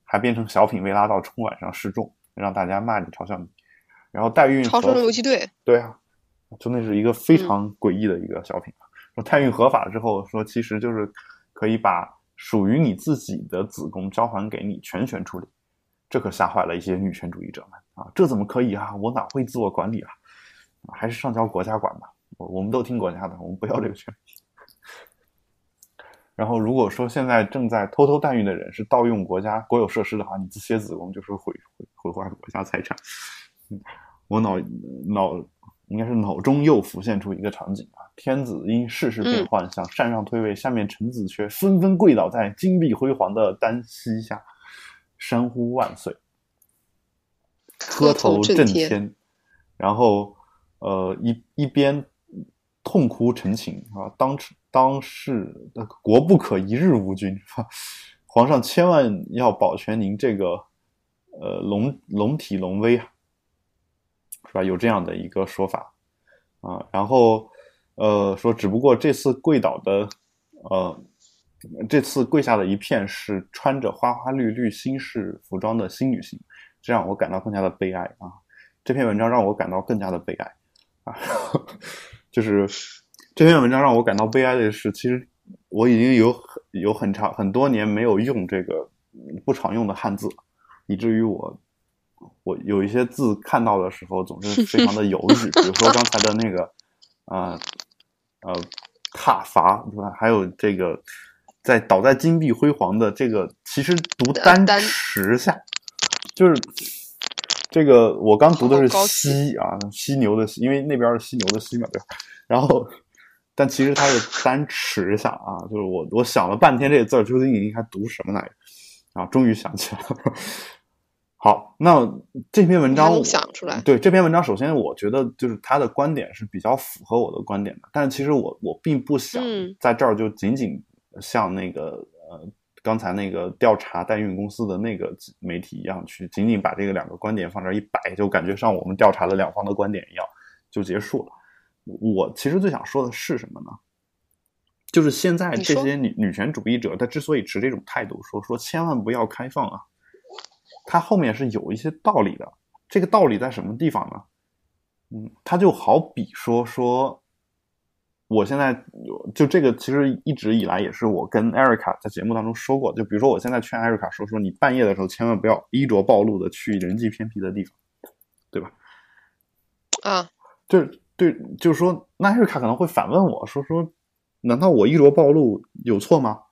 还变成小品未拉到春晚上示众，让大家骂你嘲笑你，然后代孕超生游击队，对啊，就那是一个非常诡异的一个小品。说代孕合法之后，说其实就是可以把属于你自己的子宫交还给你全权处理，这可吓坏了一些女权主义者们啊！这怎么可以啊？我哪会自我管理啊？还是上交国家管吧。我我们都听国家的，我们不要这个权利。然后，如果说现在正在偷偷代孕的人是盗用国家国有设施的话，你这些子宫就是毁毁毁坏国家财产。我脑脑应该是脑中又浮现出一个场景啊！天子因世事变幻，想禅让退位，下面臣子却纷纷跪倒在金碧辉煌的丹溪下，山呼万岁，磕头震天，然后呃一一边痛哭陈情啊，当当世国不可一日无君，皇上千万要保全您这个呃龙龙体龙威啊，是吧？有这样的一个说法啊，然后呃说，只不过这次跪倒的呃这次跪下的一片是穿着花花绿绿新式服装的新女性，这让我感到更加的悲哀啊！这篇文章让我感到更加的悲哀啊，就是。这篇文章让我感到悲哀的是，其实我已经有很有很长很多年没有用这个不常用的汉字，以至于我我有一些字看到的时候总是非常的犹豫。比如说刚才的那个啊呃踏伐对吧？还有这个在倒在金碧辉煌的这个，其实读丹池下，就是这个我刚读的是犀啊犀牛的犀，因为那边是犀牛的犀嘛对吧？然后。但其实它是单持下啊，就是我我想了半天这个字究竟应该读什么来着？啊，终于想起来了。好，那这篇文章想出来。对这篇文章，首先我觉得就是他的观点是比较符合我的观点的。但是其实我我并不想在这儿就仅仅像那个呃刚才那个调查代孕公司的那个媒体一样，去仅仅把这个两个观点放这儿一摆，就感觉像我们调查了两方的观点一样就结束了。我其实最想说的是什么呢？就是现在这些女女权主义者，她之所以持这种态度，说说千万不要开放啊，她后面是有一些道理的。这个道理在什么地方呢？嗯，它就好比说说，我现在就这个，其实一直以来也是我跟艾瑞卡在节目当中说过。就比如说，我现在劝艾瑞卡说说，你半夜的时候千万不要衣着暴露的去人迹偏僻的地方，对吧？啊，就是。对，就是说，纳瑞卡可能会反问我说：“说，难道我衣着暴露有错吗？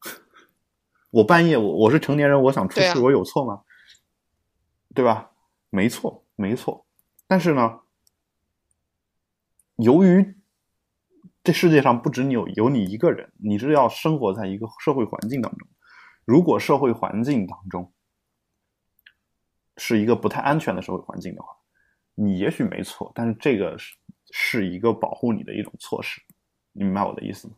我半夜，我我是成年人，我想出去，我有错吗？对吧？没错，没错。但是呢，由于这世界上不止你有有你一个人，你是要生活在一个社会环境当中。如果社会环境当中是一个不太安全的社会环境的话，你也许没错，但是这个是。”一个保护你的一种措施，你明白我的意思吗？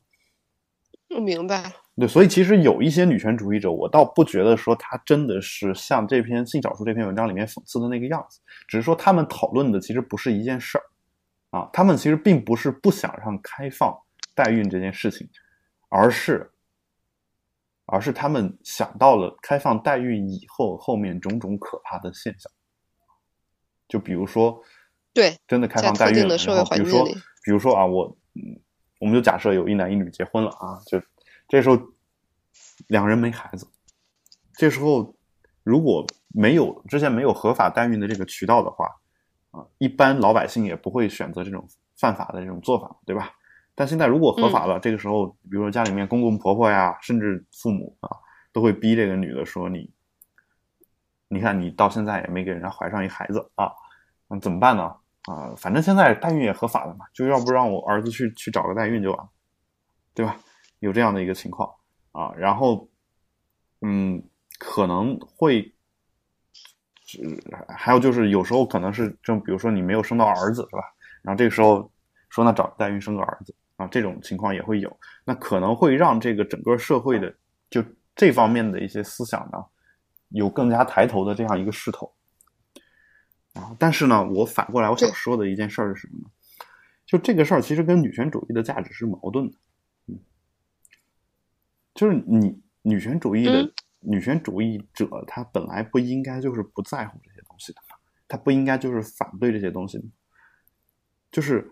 我明白。对，所以其实有一些女权主义者，我倒不觉得说他真的是像这篇性少数这篇文章里面讽刺的那个样子，只是说他们讨论的其实不是一件事儿啊，他们其实并不是不想让开放代孕这件事情，而是，而是他们想到了开放代孕以后后面种种可怕的现象，就比如说。对，真的开放代孕了。然后比如说，比如说啊，我，嗯，我们就假设有一男一女结婚了啊，就这时候两人没孩子，这时候如果没有之前没有合法代孕的这个渠道的话，啊，一般老百姓也不会选择这种犯法的这种做法，对吧？但现在如果合法了，这个时候，比如说家里面公公婆婆呀，甚至父母啊，都会逼这个女的说你，你看你到现在也没给人家怀上一孩子啊，那怎么办呢？啊，反正现在代孕也合法了嘛，就要不让我儿子去去找个代孕就完了，对吧？有这样的一个情况啊，然后，嗯，可能会，还有就是有时候可能是正，比如说你没有生到儿子是吧？然后这个时候说那找代孕生个儿子啊，这种情况也会有，那可能会让这个整个社会的就这方面的一些思想呢，有更加抬头的这样一个势头。啊，但是呢，我反过来我想说的一件事儿是什么呢？就这个事儿其实跟女权主义的价值是矛盾的，嗯，就是你女权主义的女权主义者，他本来不应该就是不在乎这些东西的，他不应该就是反对这些东西的，就是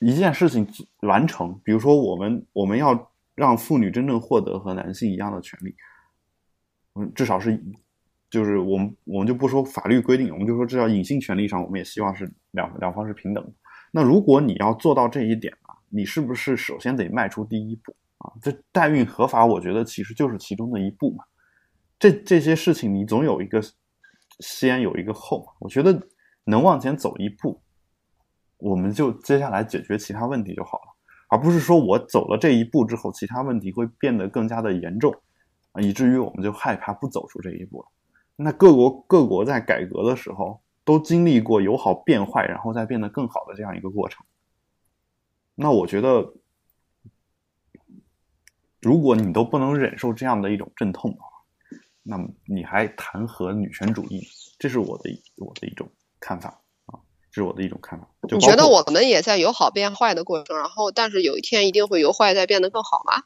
一件事情完成，比如说我们我们要让妇女真正获得和男性一样的权利，嗯，至少是。就是我们我们就不说法律规定，我们就说这叫隐性权利上，我们也希望是两两方是平等。那如果你要做到这一点啊，你是不是首先得迈出第一步啊？这代孕合法，我觉得其实就是其中的一步嘛。这这些事情你总有一个先有一个后嘛。我觉得能往前走一步，我们就接下来解决其他问题就好了。而不是说我走了这一步之后，其他问题会变得更加的严重，啊，以至于我们就害怕不走出这一步了。那各国各国在改革的时候，都经历过由好变坏，然后再变得更好的这样一个过程。那我觉得，如果你都不能忍受这样的一种阵痛的话，那么你还谈何女权主义？这是我的我的一种看法。这是我的一种看法。你觉得我们也在由好变坏的过程，然后但是有一天一定会由坏再变得更好吗？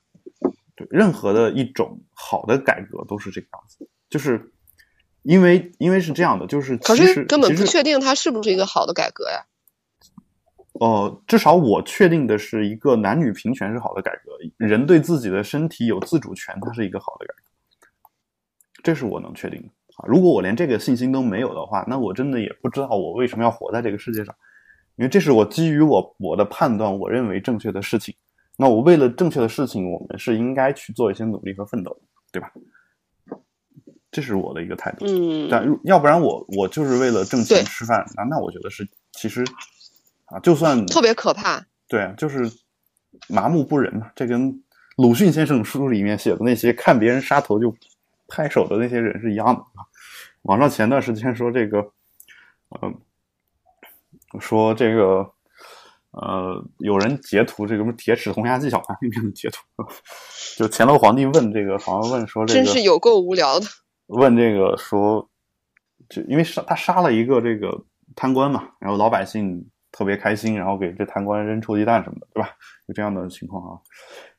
对，任何的一种好的改革都是这个样子，就是因为因为是这样的，就是可是根本不确定它是不是一个好的改革呀。呃，至少我确定的是一个男女平权是好的改革，人对自己的身体有自主权，它是一个好的改革，这是我能确定的啊。如果我连这个信心都没有的话，那我真的也不知道我为什么要活在这个世界上，因为这是我基于我我的判断，我认为正确的事情。那我为了正确的事情，我们是应该去做一些努力和奋斗，对吧？这是我的一个态度。嗯，但要不然我我就是为了挣钱吃饭，那那我觉得是其实啊，就算特别可怕，对，就是麻木不仁嘛。这跟鲁迅先生书里面写的那些看别人杀头就拍手的那些人是一样的啊。网上前段时间说这个，呃，说这个，呃，有人截图这个什么《铁齿铜牙纪晓岚》里面的截图，就乾隆皇帝问这个，好像问说这个，真是有够无聊的。问这个说，就因为杀他杀了一个这个贪官嘛，然后老百姓特别开心，然后给这贪官扔臭鸡蛋什么的，对吧？有这样的情况啊，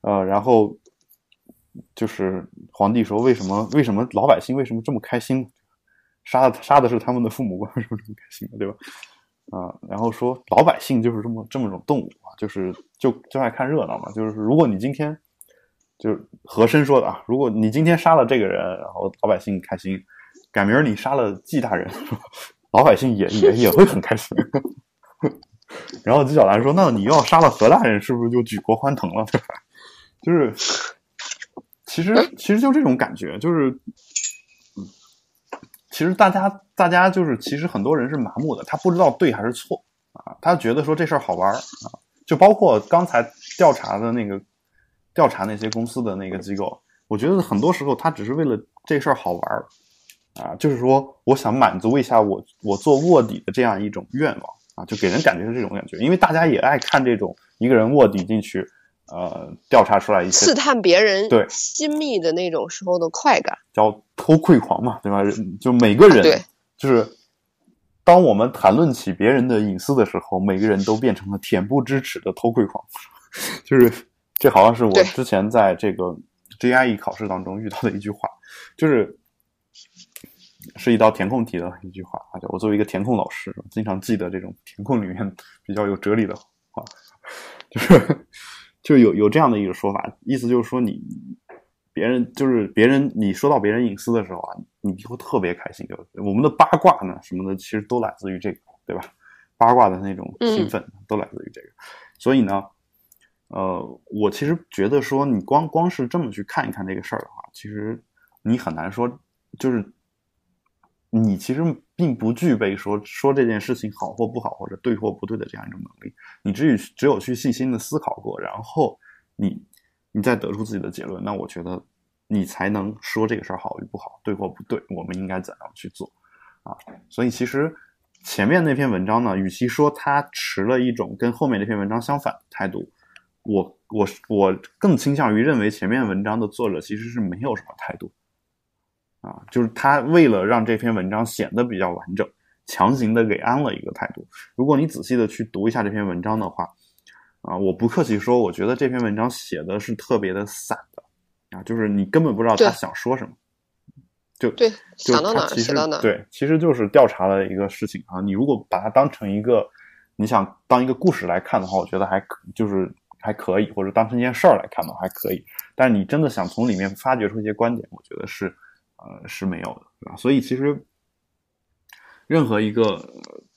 呃，然后就是皇帝说，为什么为什么老百姓为什么这么开心？杀的杀的是他们的父母官，为什么这么开心对吧？啊，然后说老百姓就是这么这么种动物啊，就是就就爱看热闹嘛。就是如果你今天就是和珅说的啊，如果你今天杀了这个人，然后老百姓开心，改明儿你杀了纪大人，老百姓也 也也会很开心。然后纪晓岚说：“那你要杀了何大人，是不是就举国欢腾了？对吧？就是其实其实就这种感觉，就是。”嗯其实大家，大家就是，其实很多人是麻木的，他不知道对还是错啊，他觉得说这事儿好玩啊，就包括刚才调查的那个调查那些公司的那个机构，我觉得很多时候他只是为了这事儿好玩儿啊，就是说我想满足一下我我做卧底的这样一种愿望啊，就给人感觉是这种感觉，因为大家也爱看这种一个人卧底进去。呃，调查出来一些刺探别人对心密的那种时候的快感，叫偷窥狂嘛，对吧？就每个人，对，就是当我们谈论起别人的隐私的时候，每个人都变成了恬不知耻的偷窥狂。就是这好像是我之前在这个 GIE 考试当中遇到的一句话，就是是一道填空题的一句话啊。我作为一个填空老师，经常记得这种填空里面 比较有哲理的话，就是。就有有这样的一个说法，意思就是说你别人就是别人，你说到别人隐私的时候啊，你就会特别开心。就我们的八卦呢什么的，其实都来自于这个，对吧？八卦的那种兴奋都来自于这个。所以呢，呃，我其实觉得说，你光光是这么去看一看这个事儿的话，其实你很难说，就是你其实并不具备说说这件事情好或不好，或者对或不对的这样一种能力。你只有只有去细心的思考过，然后你你再得出自己的结论，那我觉得你才能说这个事儿好与不好，对或不对，我们应该怎样去做啊？所以其实前面那篇文章呢，与其说他持了一种跟后面那篇文章相反的态度，我我我更倾向于认为前面文章的作者其实是没有什么态度啊，就是他为了让这篇文章显得比较完整。强行的给安了一个态度。如果你仔细的去读一下这篇文章的话，啊，我不客气说，我觉得这篇文章写的是特别的散的，啊，就是你根本不知道他想说什么。就对，想到哪其实到哪。对，其实就是调查了一个事情啊。你如果把它当成一个你想当一个故事来看的话，我觉得还可就是还可以，或者当成一件事儿来看的话还可以。但是你真的想从里面发掘出一些观点，我觉得是呃是没有的，对吧？所以其实任何一个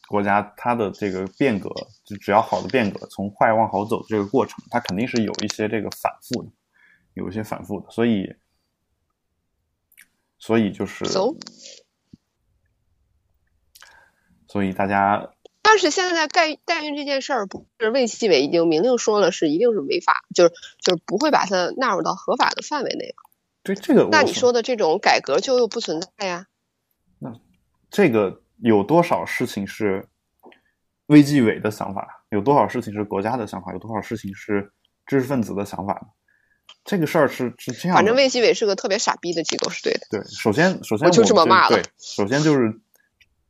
国家，它的这个变革，就只要好的变革，从坏往好走这个过程，它肯定是有一些这个反复的，有一些反复的，所以所以就是。所以大家，但是现在代代孕这件事儿，不是卫计委已经明令说了，是一定是违法，就是就是不会把它纳入到合法的范围内了。对这个，那你说的这种改革就又不存在呀？那这个有多少事情是卫计委的想法？有多少事情是国家的想法？有多少事情是知识分子的想法呢？这个事儿是是这样。反正卫计委是个特别傻逼的机构，是对的。对，首先首先我就这么骂了。对，首先就是。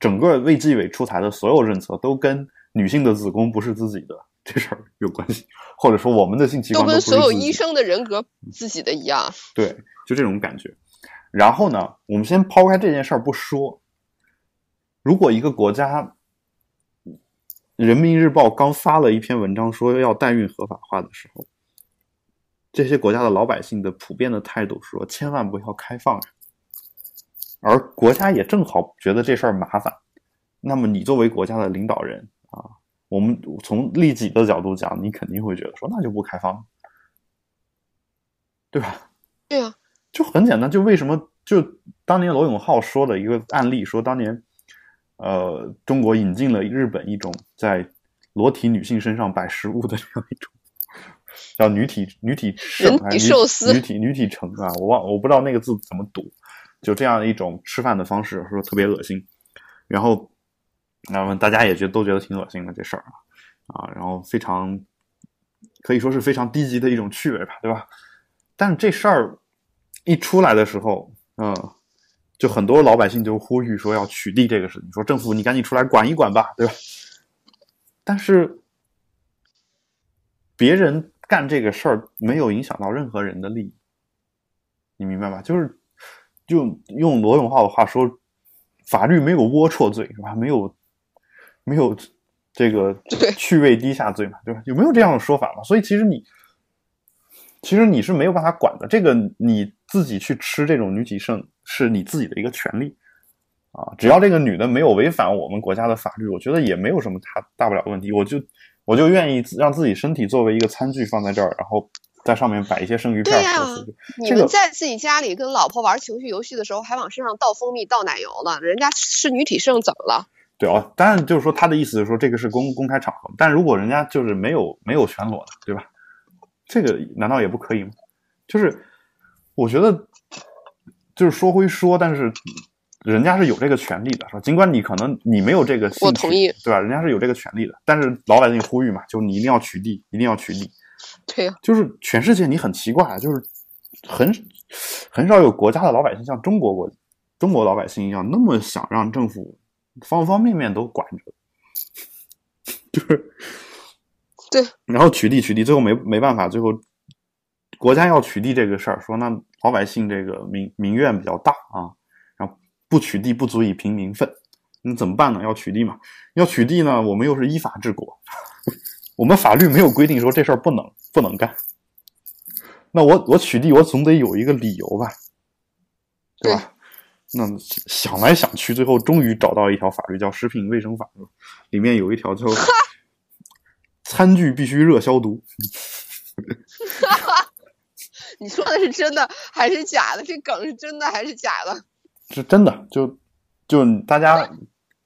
整个卫计委出台的所有政策都跟女性的子宫不是自己的这事儿有关系，或者说我们的性器官都跟所有医生的人格自己的一样。对，就这种感觉。然后呢，我们先抛开这件事儿不说，如果一个国家《人民日报》刚发了一篇文章说要代孕合法化的时候，这些国家的老百姓的普遍的态度说千万不要开放。而国家也正好觉得这事儿麻烦，那么你作为国家的领导人啊，我们从利己的角度讲，你肯定会觉得说那就不开放，对吧？对啊，就很简单，就为什么就当年罗永浩说的一个案例，说当年呃中国引进了日本一种在裸体女性身上摆食物的这样一种叫女体女体人体寿司女体女体城啊，我忘我不知道那个字怎么读。就这样一种吃饭的方式，说特别恶心，然后，那么大家也觉得都觉得挺恶心的这事儿啊，啊然后非常可以说是非常低级的一种趣味吧，对吧？但这事儿一出来的时候，嗯，就很多老百姓就呼吁说要取缔这个事情，说政府你赶紧出来管一管吧，对吧？但是别人干这个事儿没有影响到任何人的利益，你明白吧？就是。就用罗永浩的话说，法律没有龌龊罪是吧？没有，没有这个 趣味低下罪嘛，对吧？有没有这样的说法嘛？所以其实你，其实你是没有办法管的。这个你自己去吃这种女体盛是你自己的一个权利啊。只要这个女的没有违反我们国家的法律，我觉得也没有什么大大不了的问题。我就我就愿意让自己身体作为一个餐具放在这儿，然后。在上面摆一些生鱼片。对呀，你们在自己家里跟老婆玩情绪游戏的时候，还往身上倒蜂蜜、倒奶油呢？人家是女体盛怎么了？对啊，当然就是说他的意思是说这个是公公开场合，但如果人家就是没有没有全裸的，对吧？这个难道也不可以吗？就是我觉得就是说归说，但是人家是有这个权利的，是吧？尽管你可能你没有这个，我同意，对吧？人家是有这个权利的，但是老百姓呼吁嘛，就你一定要取缔，一定要取缔。对呀，就是全世界你很奇怪，就是很很少有国家的老百姓像中国国中国老百姓一样那么想让政府方方面面都管着，就是对，然后取缔取缔，最后没没办法，最后国家要取缔这个事儿，说那老百姓这个民民怨比较大啊，然后不取缔不足以平民愤，那怎么办呢？要取缔嘛，要取缔呢，我们又是依法治国。我们法律没有规定说这事儿不能不能干，那我我取缔我总得有一个理由吧，对吧？那想来想去，最后终于找到一条法律，叫《食品卫生法》，里面有一条叫“ 餐具必须热消毒”。你说的是真的还是假的？这梗是真的还是假的？是真的，就就大家。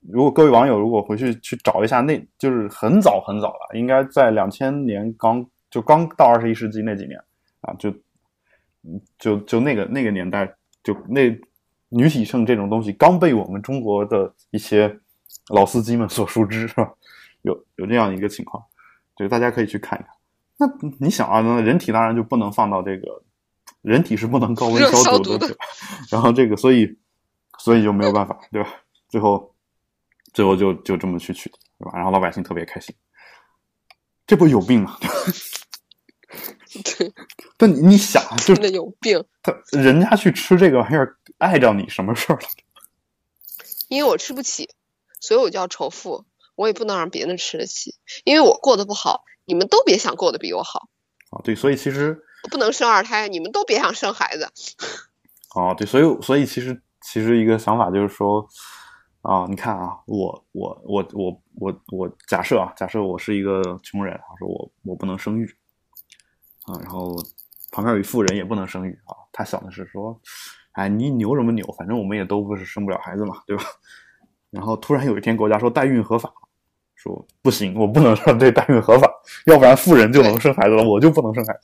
如果各位网友如果回去去找一下，那就是很早很早了，应该在两千年刚就刚到二十一世纪那几年啊，就就就那个那个年代，就那女体盛这种东西刚被我们中国的一些老司机们所熟知，是吧？有有这样一个情况，就大家可以去看一看。那你想啊，那人体当然就不能放到这个，人体是不能高温消毒的，然后这个所以所以就没有办法，对吧？最后。最后就就这么去取缔，对吧？然后老百姓特别开心，这不有病吗？对，但你想，就真的有病。他人家去吃这个玩意儿，碍着你什么事儿了？因为我吃不起，所以我就要仇富。我也不能让别人吃得起，因为我过得不好，你们都别想过得比我好。啊，对，所以其实不能生二胎，你们都别想生孩子。哦，对，所以所以其实其实一个想法就是说，啊，你看啊，我我我我我我假设啊，假设我是一个穷人，他说我我不能生育，啊，然后旁边有一富人也不能生育啊，他想的是说，哎，你牛什么牛，反正我们也都不是生不了孩子嘛，对吧？然后突然有一天国家说代孕合法，说不行，我不能让这代孕合法，要不然富人就能生孩子了，我就不能生孩子。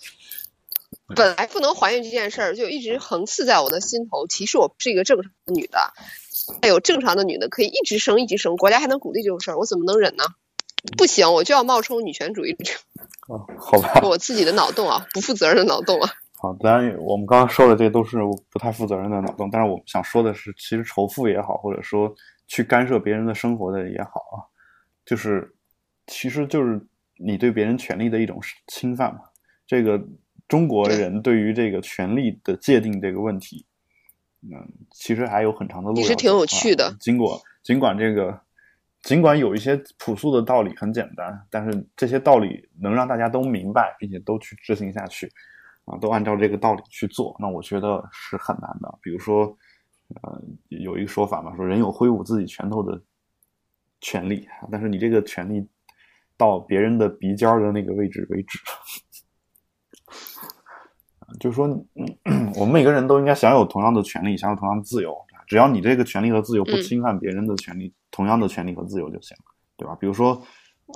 本来不能怀孕这件事儿就一直横刺在我的心头，其实我是一个正常的女的。还有正常的女的可以一直生一直生，国家还能鼓励这种事儿，我怎么能忍呢？不行，我就要冒充女权主义者。啊，好吧，我自己的脑洞啊，不负责任的脑洞啊。好，当然我们刚刚说的这都是不太负责任的脑洞，但是我想说的是，其实仇富也好，或者说去干涉别人的生活的也好啊，就是其实就是你对别人权利的一种侵犯嘛。这个。中国人对于这个权利的界定这个问题，嗯，其实还有很长的路。其实挺有趣的。尽管尽管这个，尽管有一些朴素的道理很简单，但是这些道理能让大家都明白，并且都去执行下去，啊，都按照这个道理去做，那我觉得是很难的。比如说，呃，有一个说法嘛，说人有挥舞自己拳头的权利，但是你这个权利到别人的鼻尖的那个位置为止。就是说，我们每个人都应该享有同样的权利，享有同样的自由。只要你这个权利和自由不侵犯别人的权利，同样的权利和自由就行，对吧？比如说，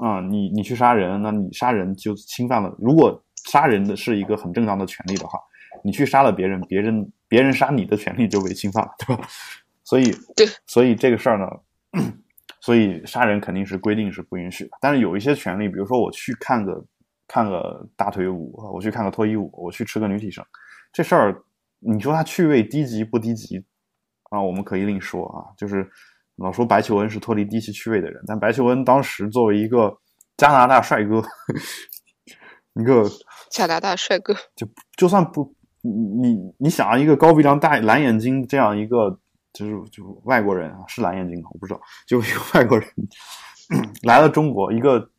嗯，你你去杀人，那你杀人就侵犯了。如果杀人的是一个很正当的权利的话，你去杀了别人，别人别人杀你的权利就被侵犯了，对吧？所以，对，所以这个事儿呢，所以杀人肯定是规定是不允许的。但是有一些权利，比如说我去看个。看个大腿舞，我去看个脱衣舞，我去吃个女体盛，这事儿你说它趣味低级不低级啊？我们可以另说啊。就是老说白求恩是脱离低级趣味的人，但白求恩当时作为一个加拿大帅哥，一个加拿大帅哥，就就算不你你想一个高鼻梁、大蓝眼睛这样一个就是就外国人啊，是蓝眼睛吗？我不知道，就一个外国人 来了中国，一个。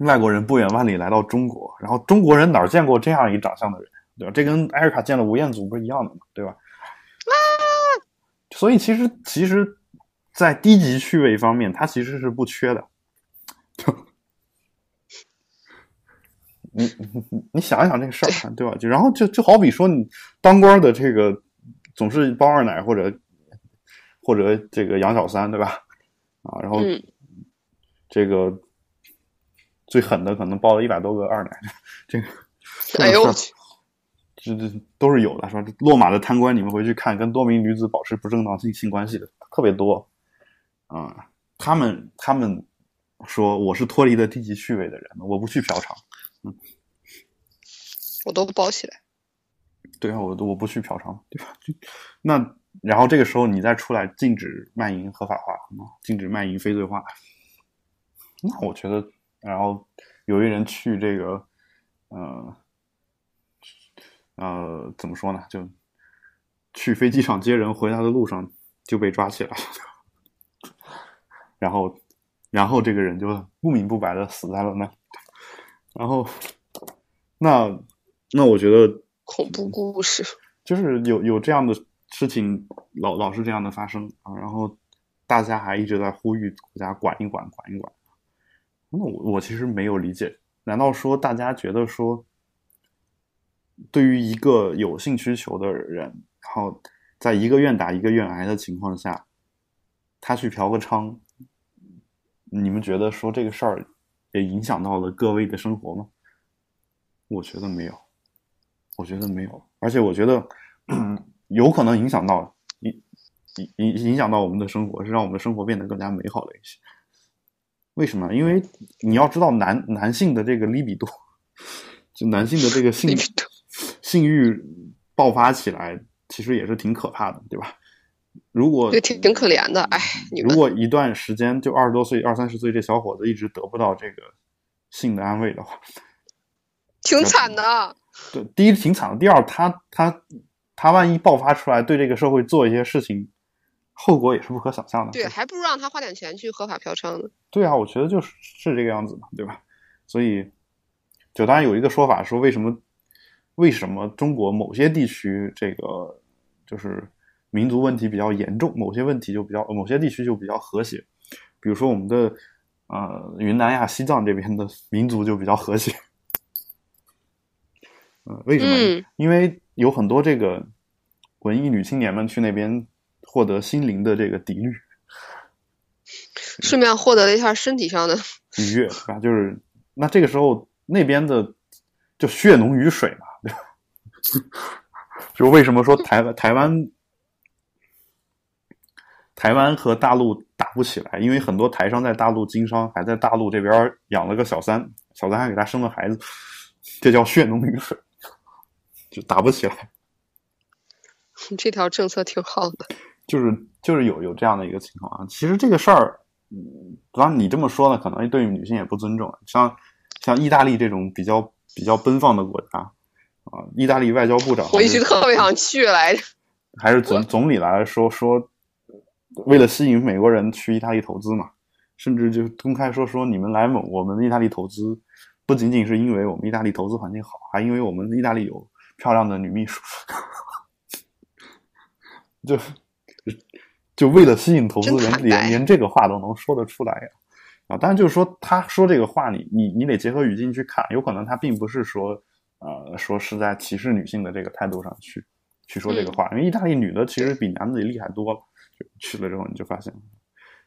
外国人不远万里来到中国，然后中国人哪见过这样一长相的人，对吧？这跟艾瑞卡见了吴彦祖不是一样的吗？对吧？啊！所以其实其实，在低级趣味方面，他其实是不缺的。你你你想一想这个事儿，对吧？就然后就就好比说，你当官的这个总是包二奶或者或者这个养小三，对吧？啊，然后这个。最狠的可能包了一百多个二奶，这个，哎呦我去，这这都是有的，说？落马的贪官，你们回去看，跟多名女子保持不正当性性关系的特别多，啊，他们他们说我是脱离了低级趣味的人，我不去嫖娼，嗯，我都包起来，对啊，我我不去嫖娼，对吧？那然后这个时候你再出来禁止卖淫合法化，禁止卖淫非罪化，那我觉得。然后有一人去这个，呃，呃，怎么说呢？就去飞机场接人，回来的路上就被抓起来了。然后，然后这个人就不明不白的死在了那。然后，那那我觉得恐怖故事就是有有这样的事情，老老是这样的发生啊。然后大家还一直在呼吁国家管一管，管一管。那我我其实没有理解，难道说大家觉得说，对于一个有性需求的人，然后在一个愿打一个愿挨的情况下，他去嫖个娼，你们觉得说这个事儿也影响到了各位的生活吗？我觉得没有，我觉得没有，而且我觉得有可能影响到影影影响到我们的生活，是让我们的生活变得更加美好了一些。为什么？因为你要知道，男男性的这个 libido，就男性的这个性性欲爆发起来，其实也是挺可怕的，对吧？如果挺挺可怜的，哎，如果一段时间就二十多岁、二三十岁这小伙子一直得不到这个性的安慰的话，挺惨的。对，第一挺惨的，第二他他他万一爆发出来，对这个社会做一些事情。后果也是不可想象的。对，还不如让他花点钱去合法嫖娼呢。对啊，我觉得就是是这个样子嘛，对吧？所以，就当然有一个说法说，为什么为什么中国某些地区这个就是民族问题比较严重，某些问题就比较某些地区就比较和谐，比如说我们的呃云南呀、西藏这边的民族就比较和谐。嗯，为什么？嗯因为有很多这个文艺女青年们去那边获得心灵的这个抵御顺便获得了一下身体上的，愉悦，对吧？就是那这个时候那边的就血浓于水嘛，对吧？就为什么说台湾台湾台湾和大陆打不起来？因为很多台商在大陆经商，还在大陆这边养了个小三，小三还给他生了孩子，这叫血浓于水，就打不起来。这条政策挺好的。就是就是有有这样的一个情况啊。其实这个事儿，嗯，当然你这么说呢，可能对女性也不尊重。像像意大利这种比较比较奔放的国家啊，意大利外交部长我一直特别想去来着。还是总总理来说说，为了吸引美国人去意大利投资嘛，甚至就公开说说你们来我我们意大利投资，不仅仅是因为我们意大利投资环境好，还因为我们意大利有漂亮的女秘书，就 就为了吸引投资人，连连这个话都能说得出来呀。啊，当然就是说，他说这个话你，你你得结合语境去看，有可能他并不是说，呃，说是在歧视女性的这个态度上去去说这个话，因为意大利女的其实比男的也厉害多了。就去了之后你就发现，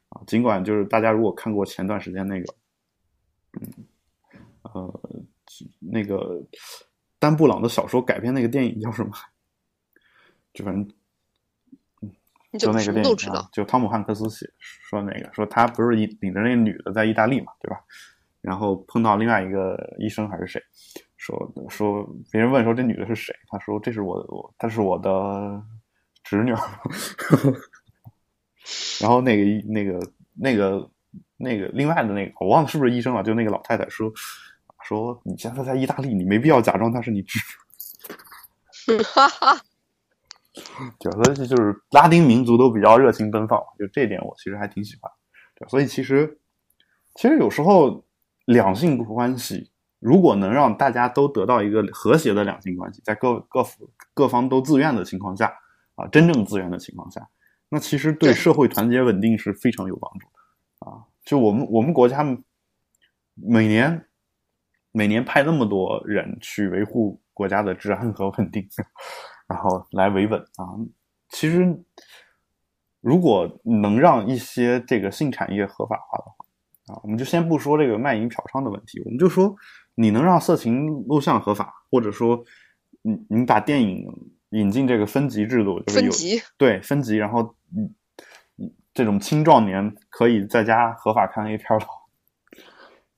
啊，尽管就是大家如果看过前段时间那个，嗯，呃，那个丹布朗的小说改编那个电影叫什么？就反正就那个电影就汤姆汉克斯写说那个说他不是领领着那个女的在意大利嘛，对吧？然后碰到另外一个医生还是谁，说说别人问说这女的是谁，他说这是我我她是我的侄女儿，然后那个医那个那个那个另外的那个我忘了是不是医生了，就那个老太太说说你现在在意大利，你没必要假装她是你侄女。哈哈，对，所以就是拉丁民族都比较热情奔放，就这一点我其实还挺喜欢。对，所以其实其实有时候两性关系如果能让大家都得到一个和谐的两性关系，在各各各方都自愿的情况下啊，真正自愿的情况下，那其实对对社会团结稳定是非常有帮助的啊。就我们我们国家每年每年派那么多人去维护国家的治安和稳定，然后来维稳啊。其实，如果能让一些这个性产业合法化的话啊，我们就先不说这个卖淫嫖娼的问题，我们就说你能让色情录像合法，或者说你你把电影引进这个分级制度，就是有分级对分级，然后嗯嗯这种青壮年可以在家合法看 A 片儿的话，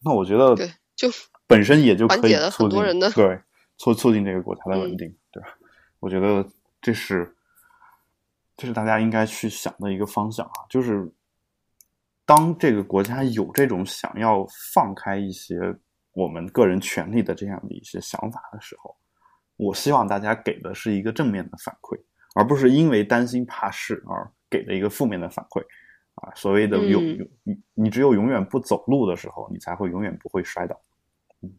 那我觉得对就本身也就可以促进对促促进这个国家的稳嗯定？我觉得这是这是大家应该去想的一个方向啊，就是当这个国家有这种想要放开一些我们个人权利的这样的一些想法的时候，我希望大家给的是一个正面的反馈，而不是因为担心怕事而给的一个负面的反馈。啊，所谓的永嗯永你你只有永远不走路的时候，你才会永远不会摔倒。嗯，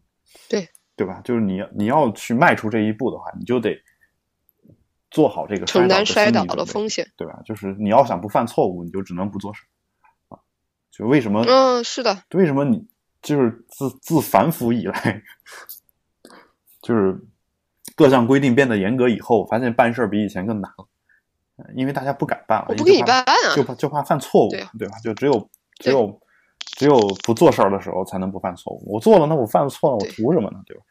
对对吧？就是你你要去迈出这一步的话，你就得做好这个承担摔摔倒倒的风险。对吧？就是你要想不犯错误，你就只能不做事啊。就为什么？嗯，是的，为什么你就是自自反腐以来，就是各项规定变得严格以后，发现办事儿比以前更难了，呃因为大家不敢办了，我不给你办啊就怕就怕犯错误对吧？就只有只有只有不做事儿的时候才能不犯错误。我做了，那我犯错了，我图什么呢？对吧？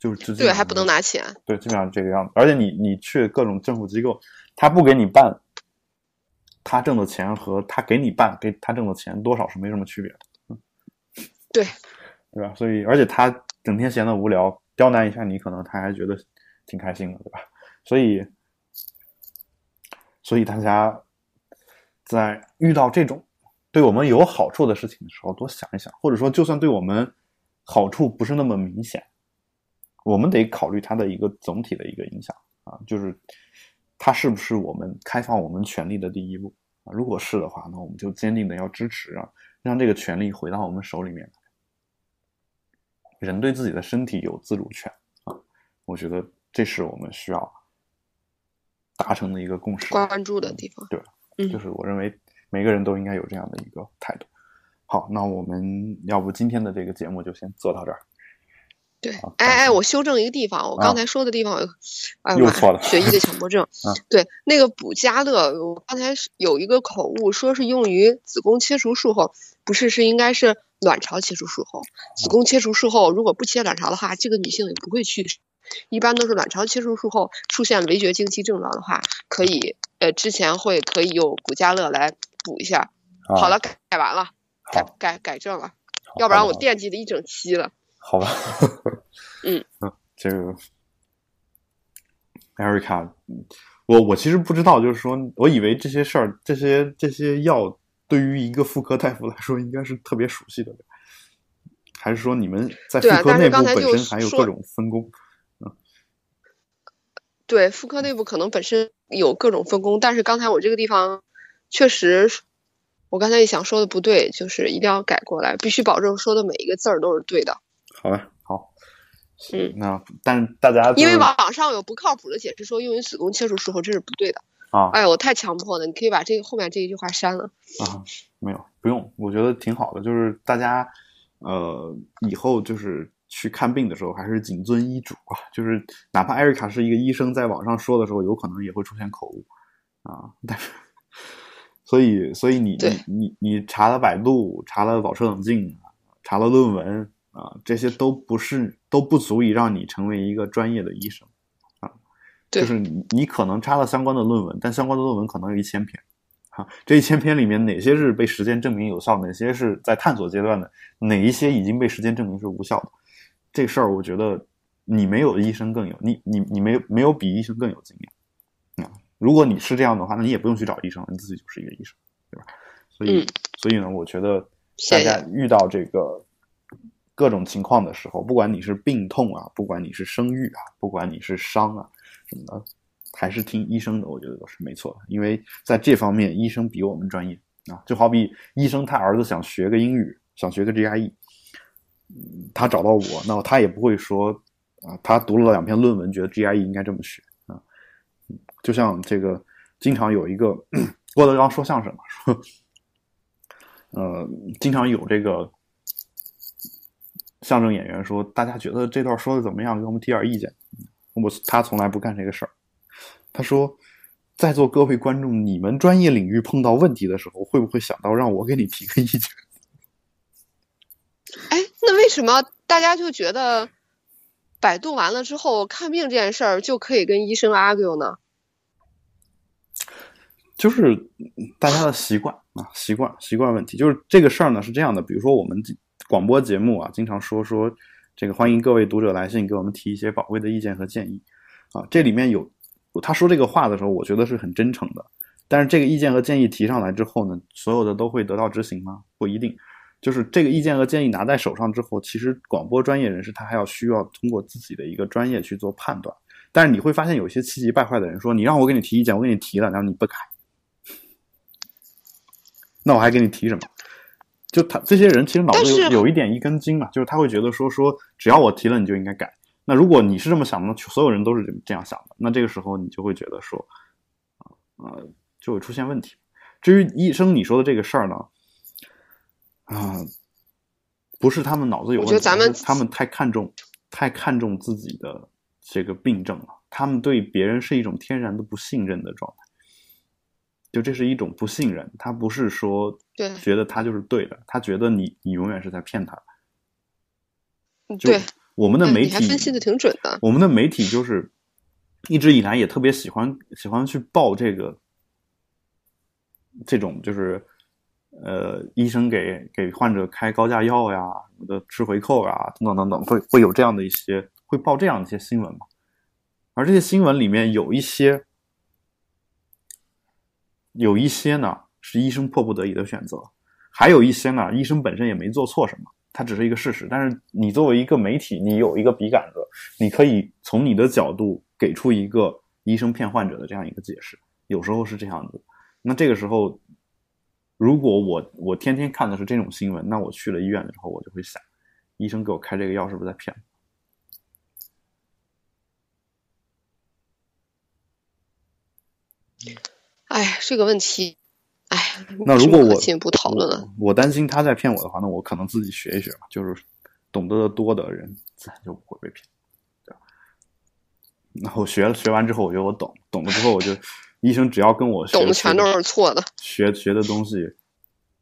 啊，就是直接对，还不能拿钱。对，基本上是这个样子。而且你你去各种政府机构，他不给你办，他挣的钱和他给你办给他挣的钱多少是没什么区别的，嗯对，对吧？所以而且他整天闲得无聊，刁难一下你，可能他还觉得挺开心的，对吧？所以，所以大家在遇到这种对我们有好处的事情的时候，多想一想，或者说就算对我们好处不是那么明显，我们得考虑它的一个总体的一个影响啊，就是它是不是我们开放我们权利的第一步啊？如果是的话，那我们就坚定的要支持啊，让这个权利回到我们手里面来。人对自己的身体有自主权啊，我觉得这是我们需要达成的一个共识。关注的地方，对，嗯就是我认为每个人都应该有这样的一个态度。好，那我们要不今天的这个节目就先做到这儿。对好，哎哎，我修正一个地方，我啊刚才说的地方啊，哎又错了学医的强迫症啊。对，那个补佳乐，我刚才有一个口误，说是用于子宫切除术后，不是，是应该是卵巢切除术后。子宫切除术后，如果不切卵巢的话，这个女性也不会去世。一般都是卵巢切除术后出现围绝经期症状的话，可以呃之前会可以用补佳乐来补一下。啊好了，改改完了，改改改正了，要不然我惦记了一整期了。好吧，嗯 嗯，这 个 Erica，我我其实不知道，就是说，我以为这些事儿、这些这些药，对于一个妇科大夫来说，应该是特别熟悉的，还是说你们在妇科内部本身还有各种分工？对，妇科内部可能本身有各种分工，但是刚才我这个地方确实，我刚才也想说的不对，就是一定要改过来，必须保证说的每一个字儿都是对的。好吧，好，嗯，那但大家因为网上有不靠谱的解释说用于子宫切除术后，这是不对的。啊哎呦，我太强迫了，你可以把这个后面这一句话删了。啊，没有，不用，我觉得挺好的。就是大家，呃，以后就是去看病的时候，还是谨遵医嘱啊。就是哪怕艾瑞卡是一个医生，在网上说的时候，有可能也会出现口误啊。但是，所以，所以你你你你查了百度，查了保车冷静，查了论文啊，这些都不是都不足以让你成为一个专业的医生。啊就是你你可能查了相关的论文，但相关的论文可能有一千篇，哈，这一千篇里面哪些是被实践证明有效，哪些是在探索阶段的，哪一些已经被实践证明是无效的，这事儿我觉得你没有医生更有，你你你没有没有比医生更有经验，啊、如果你是这样的话，那你也不用去找医生，你自己就是一个医生，对吧？所以、嗯所以呢，我觉得大家遇到这个各种情况的时候，不管你是病痛啊，不管你是生育啊，不管你是伤啊什么的，还是听医生的，我觉得都是没错的。因为在这方面，医生比我们专业啊。就好比医生他儿子想学个英语，想学个 GRE，嗯，他找到我，那他也不会说啊，他读了两篇论文，觉得 GRE 应该这么学啊。就像这个，经常有一个 郭德纲说相声嘛，说呃，经常有这个相声演员说，大家觉得这段说的怎么样？给我们提点意见。我他从来不干这个事儿。他说，在座各位观众，你们专业领域碰到问题的时候，会不会想到让我给你提个意见？哎，那为什么大家就觉得百度完了之后看病这件事儿就可以跟医生 argue 呢？就是大家的习惯啊，习惯习惯问题。就是这个事儿呢是这样的，比如说我们广播节目啊，经常说说这个欢迎各位读者来信给我们提一些宝贵的意见和建议啊。这里面有他说这个话的时候，我觉得是很真诚的。但是这个意见和建议提上来之后呢，所有的都会得到执行吗？不一定。就是这个意见和建议拿在手上之后，其实广播专业人士他还要需要通过自己的一个专业去做判断。但是你会发现有些气急败坏的人说：“你让我给你提意见，我给你提了，然后你不改，那我还给你提什么？”就他这些人其实脑子有有一点一根筋嘛，就是他会觉得说说只要我提了你就应该改。那如果你是这么想的，所有人都是这样想的，那这个时候你就会觉得说，啊呃，就会出现问题。至于医生你说的这个事儿呢，啊、不是他们脑子有问题，我觉得咱们是他们太看重太看重自己的这个病症了，他们对别人是一种天然的不信任的状态。就这是一种不信任，他不是说对觉得他就是对的，他觉得你你永远是在骗他。就对，我们的媒体分析的挺准的。我们的媒体就是一直以来也特别喜欢喜欢去报这个这种就是呃医生给给患者开高价药呀什么的吃回扣啊等等等等，会会有这样的一些会报这样的一些新闻嘛？而这些新闻里面有一些有一些呢是医生迫不得已的选择，还有一些呢医生本身也没做错什么。它只是一个事实，但是你作为一个媒体，你有一个笔杆子，你可以从你的角度给出一个医生骗患者的这样一个解释，有时候是这样子。那这个时候，如果我我天天看的是这种新闻，那我去了医院的时候，我就会想，医生给我开这个药是不是在骗？哎呀，这个问题，哎，那如果我进一步讨论了，我担心他在骗我的话，那我可能自己学一学吧，就是懂得的多的人自然就不会被骗，对吧？然后学了学完之后，我觉得我懂，懂了之后，我就医生只要跟我懂的全都是错的，学学的东西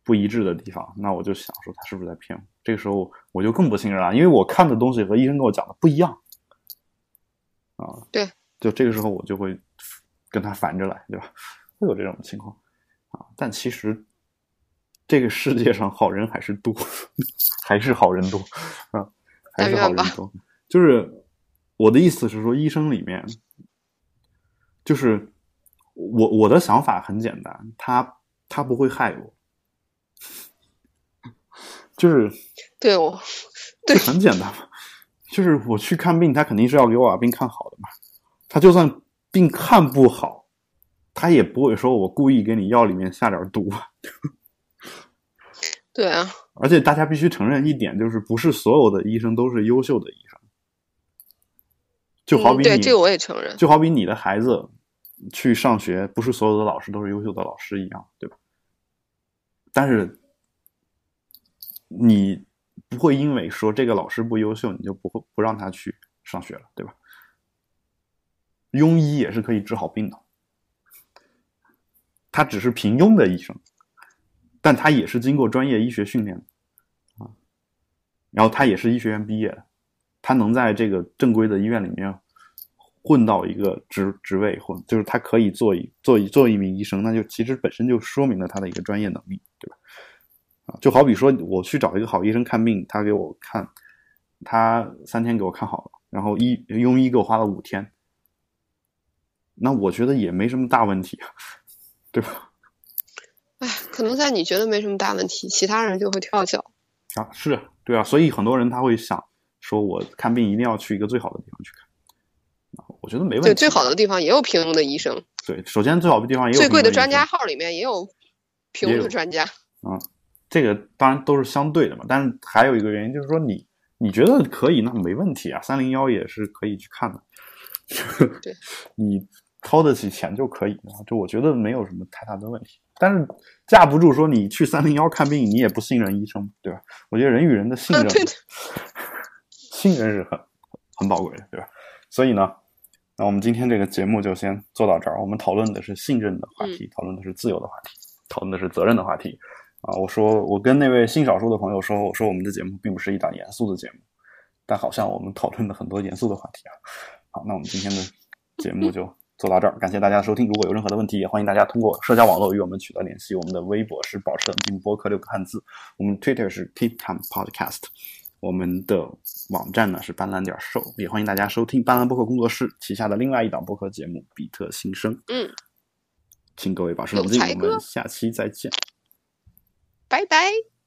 不一致的地方，那我就想说他是不是在骗我？这个时候我就更不信任了，因为我看的东西和医生跟我讲的不一样啊。对，就这个时候我就会跟他反着来，对吧？会有这种情况啊，但其实这个世界上好人还是多，还是好人多啊，还是好人多。就是我的意思是说，医生里面，就是我我的想法很简单，他他不会害我，就是 对我对很简单嘛，就是我去看病，他肯定是要给我把病看好的嘛，他就算病看不好。他也不会说我故意给你药里面下点毒，对啊。而且大家必须承认一点，就是不是所有的医生都是优秀的医生。就好比对这个我也承认，就好比你的孩子去上学，不是所有的老师都是优秀的老师一样，对吧？但是你不会因为说这个老师不优秀，你就不会不让他去上学了，对吧？庸医也是可以治好病的。他只是平庸的医生，但他也是经过专业医学训练的啊。然后他也是医学院毕业的，他能在这个正规的医院里面混到一个职职位，或就是他可以做一做一做一名医生，那就其实本身就说明了他的一个专业能力，对吧？啊，就好比说我去找一个好医生看病，他给我看，他三天给我看好了，然后医庸医给我花了五天，那我觉得也没什么大问题。对吧？哎，可能在你觉得没什么大问题，其他人就会跳脚啊！是对啊，所以很多人他会想说，我看病一定要去一个最好的地方去看。我觉得没问题。对，最好的地方也有平庸的医生。对，首先最好的地方也有最贵的专家号里面也有平庸的专家。啊，这个当然都是相对的嘛。但是还有一个原因就是说，你你觉得可以，那没问题啊。三零幺也是可以去看的。对，你。掏得起钱就可以，就我觉得没有什么太大的问题。但是架不住说你去三零幺看病，你也不信任医生，对吧？我觉得人与人的信任，信任是很很宝贵的，对吧？所以呢，那我们今天这个节目就先做到这儿。我们讨论的是信任的话题，讨论的是自由的话题，讨论的是责任的话题。啊，我说我跟那位性少数的朋友说，我说我们的节目并不是一档严肃的节目，但好像我们讨论了很多严肃的话题啊。好，那我们今天的节目就。做到这儿，感谢大家收听。如果有任何的问题，也欢迎大家通过社交网络与我们取得联系。我们的微博是“保持冷静播客”六个汉字，我们 Twitter 是 Keep Time Podcast，我们的网站呢是斑斓点 show，也欢迎大家收听斑斓播客工作室旗下的另外一档播客节目《比特新生》。嗯，请各位保持冷静，我们下期再见，拜拜。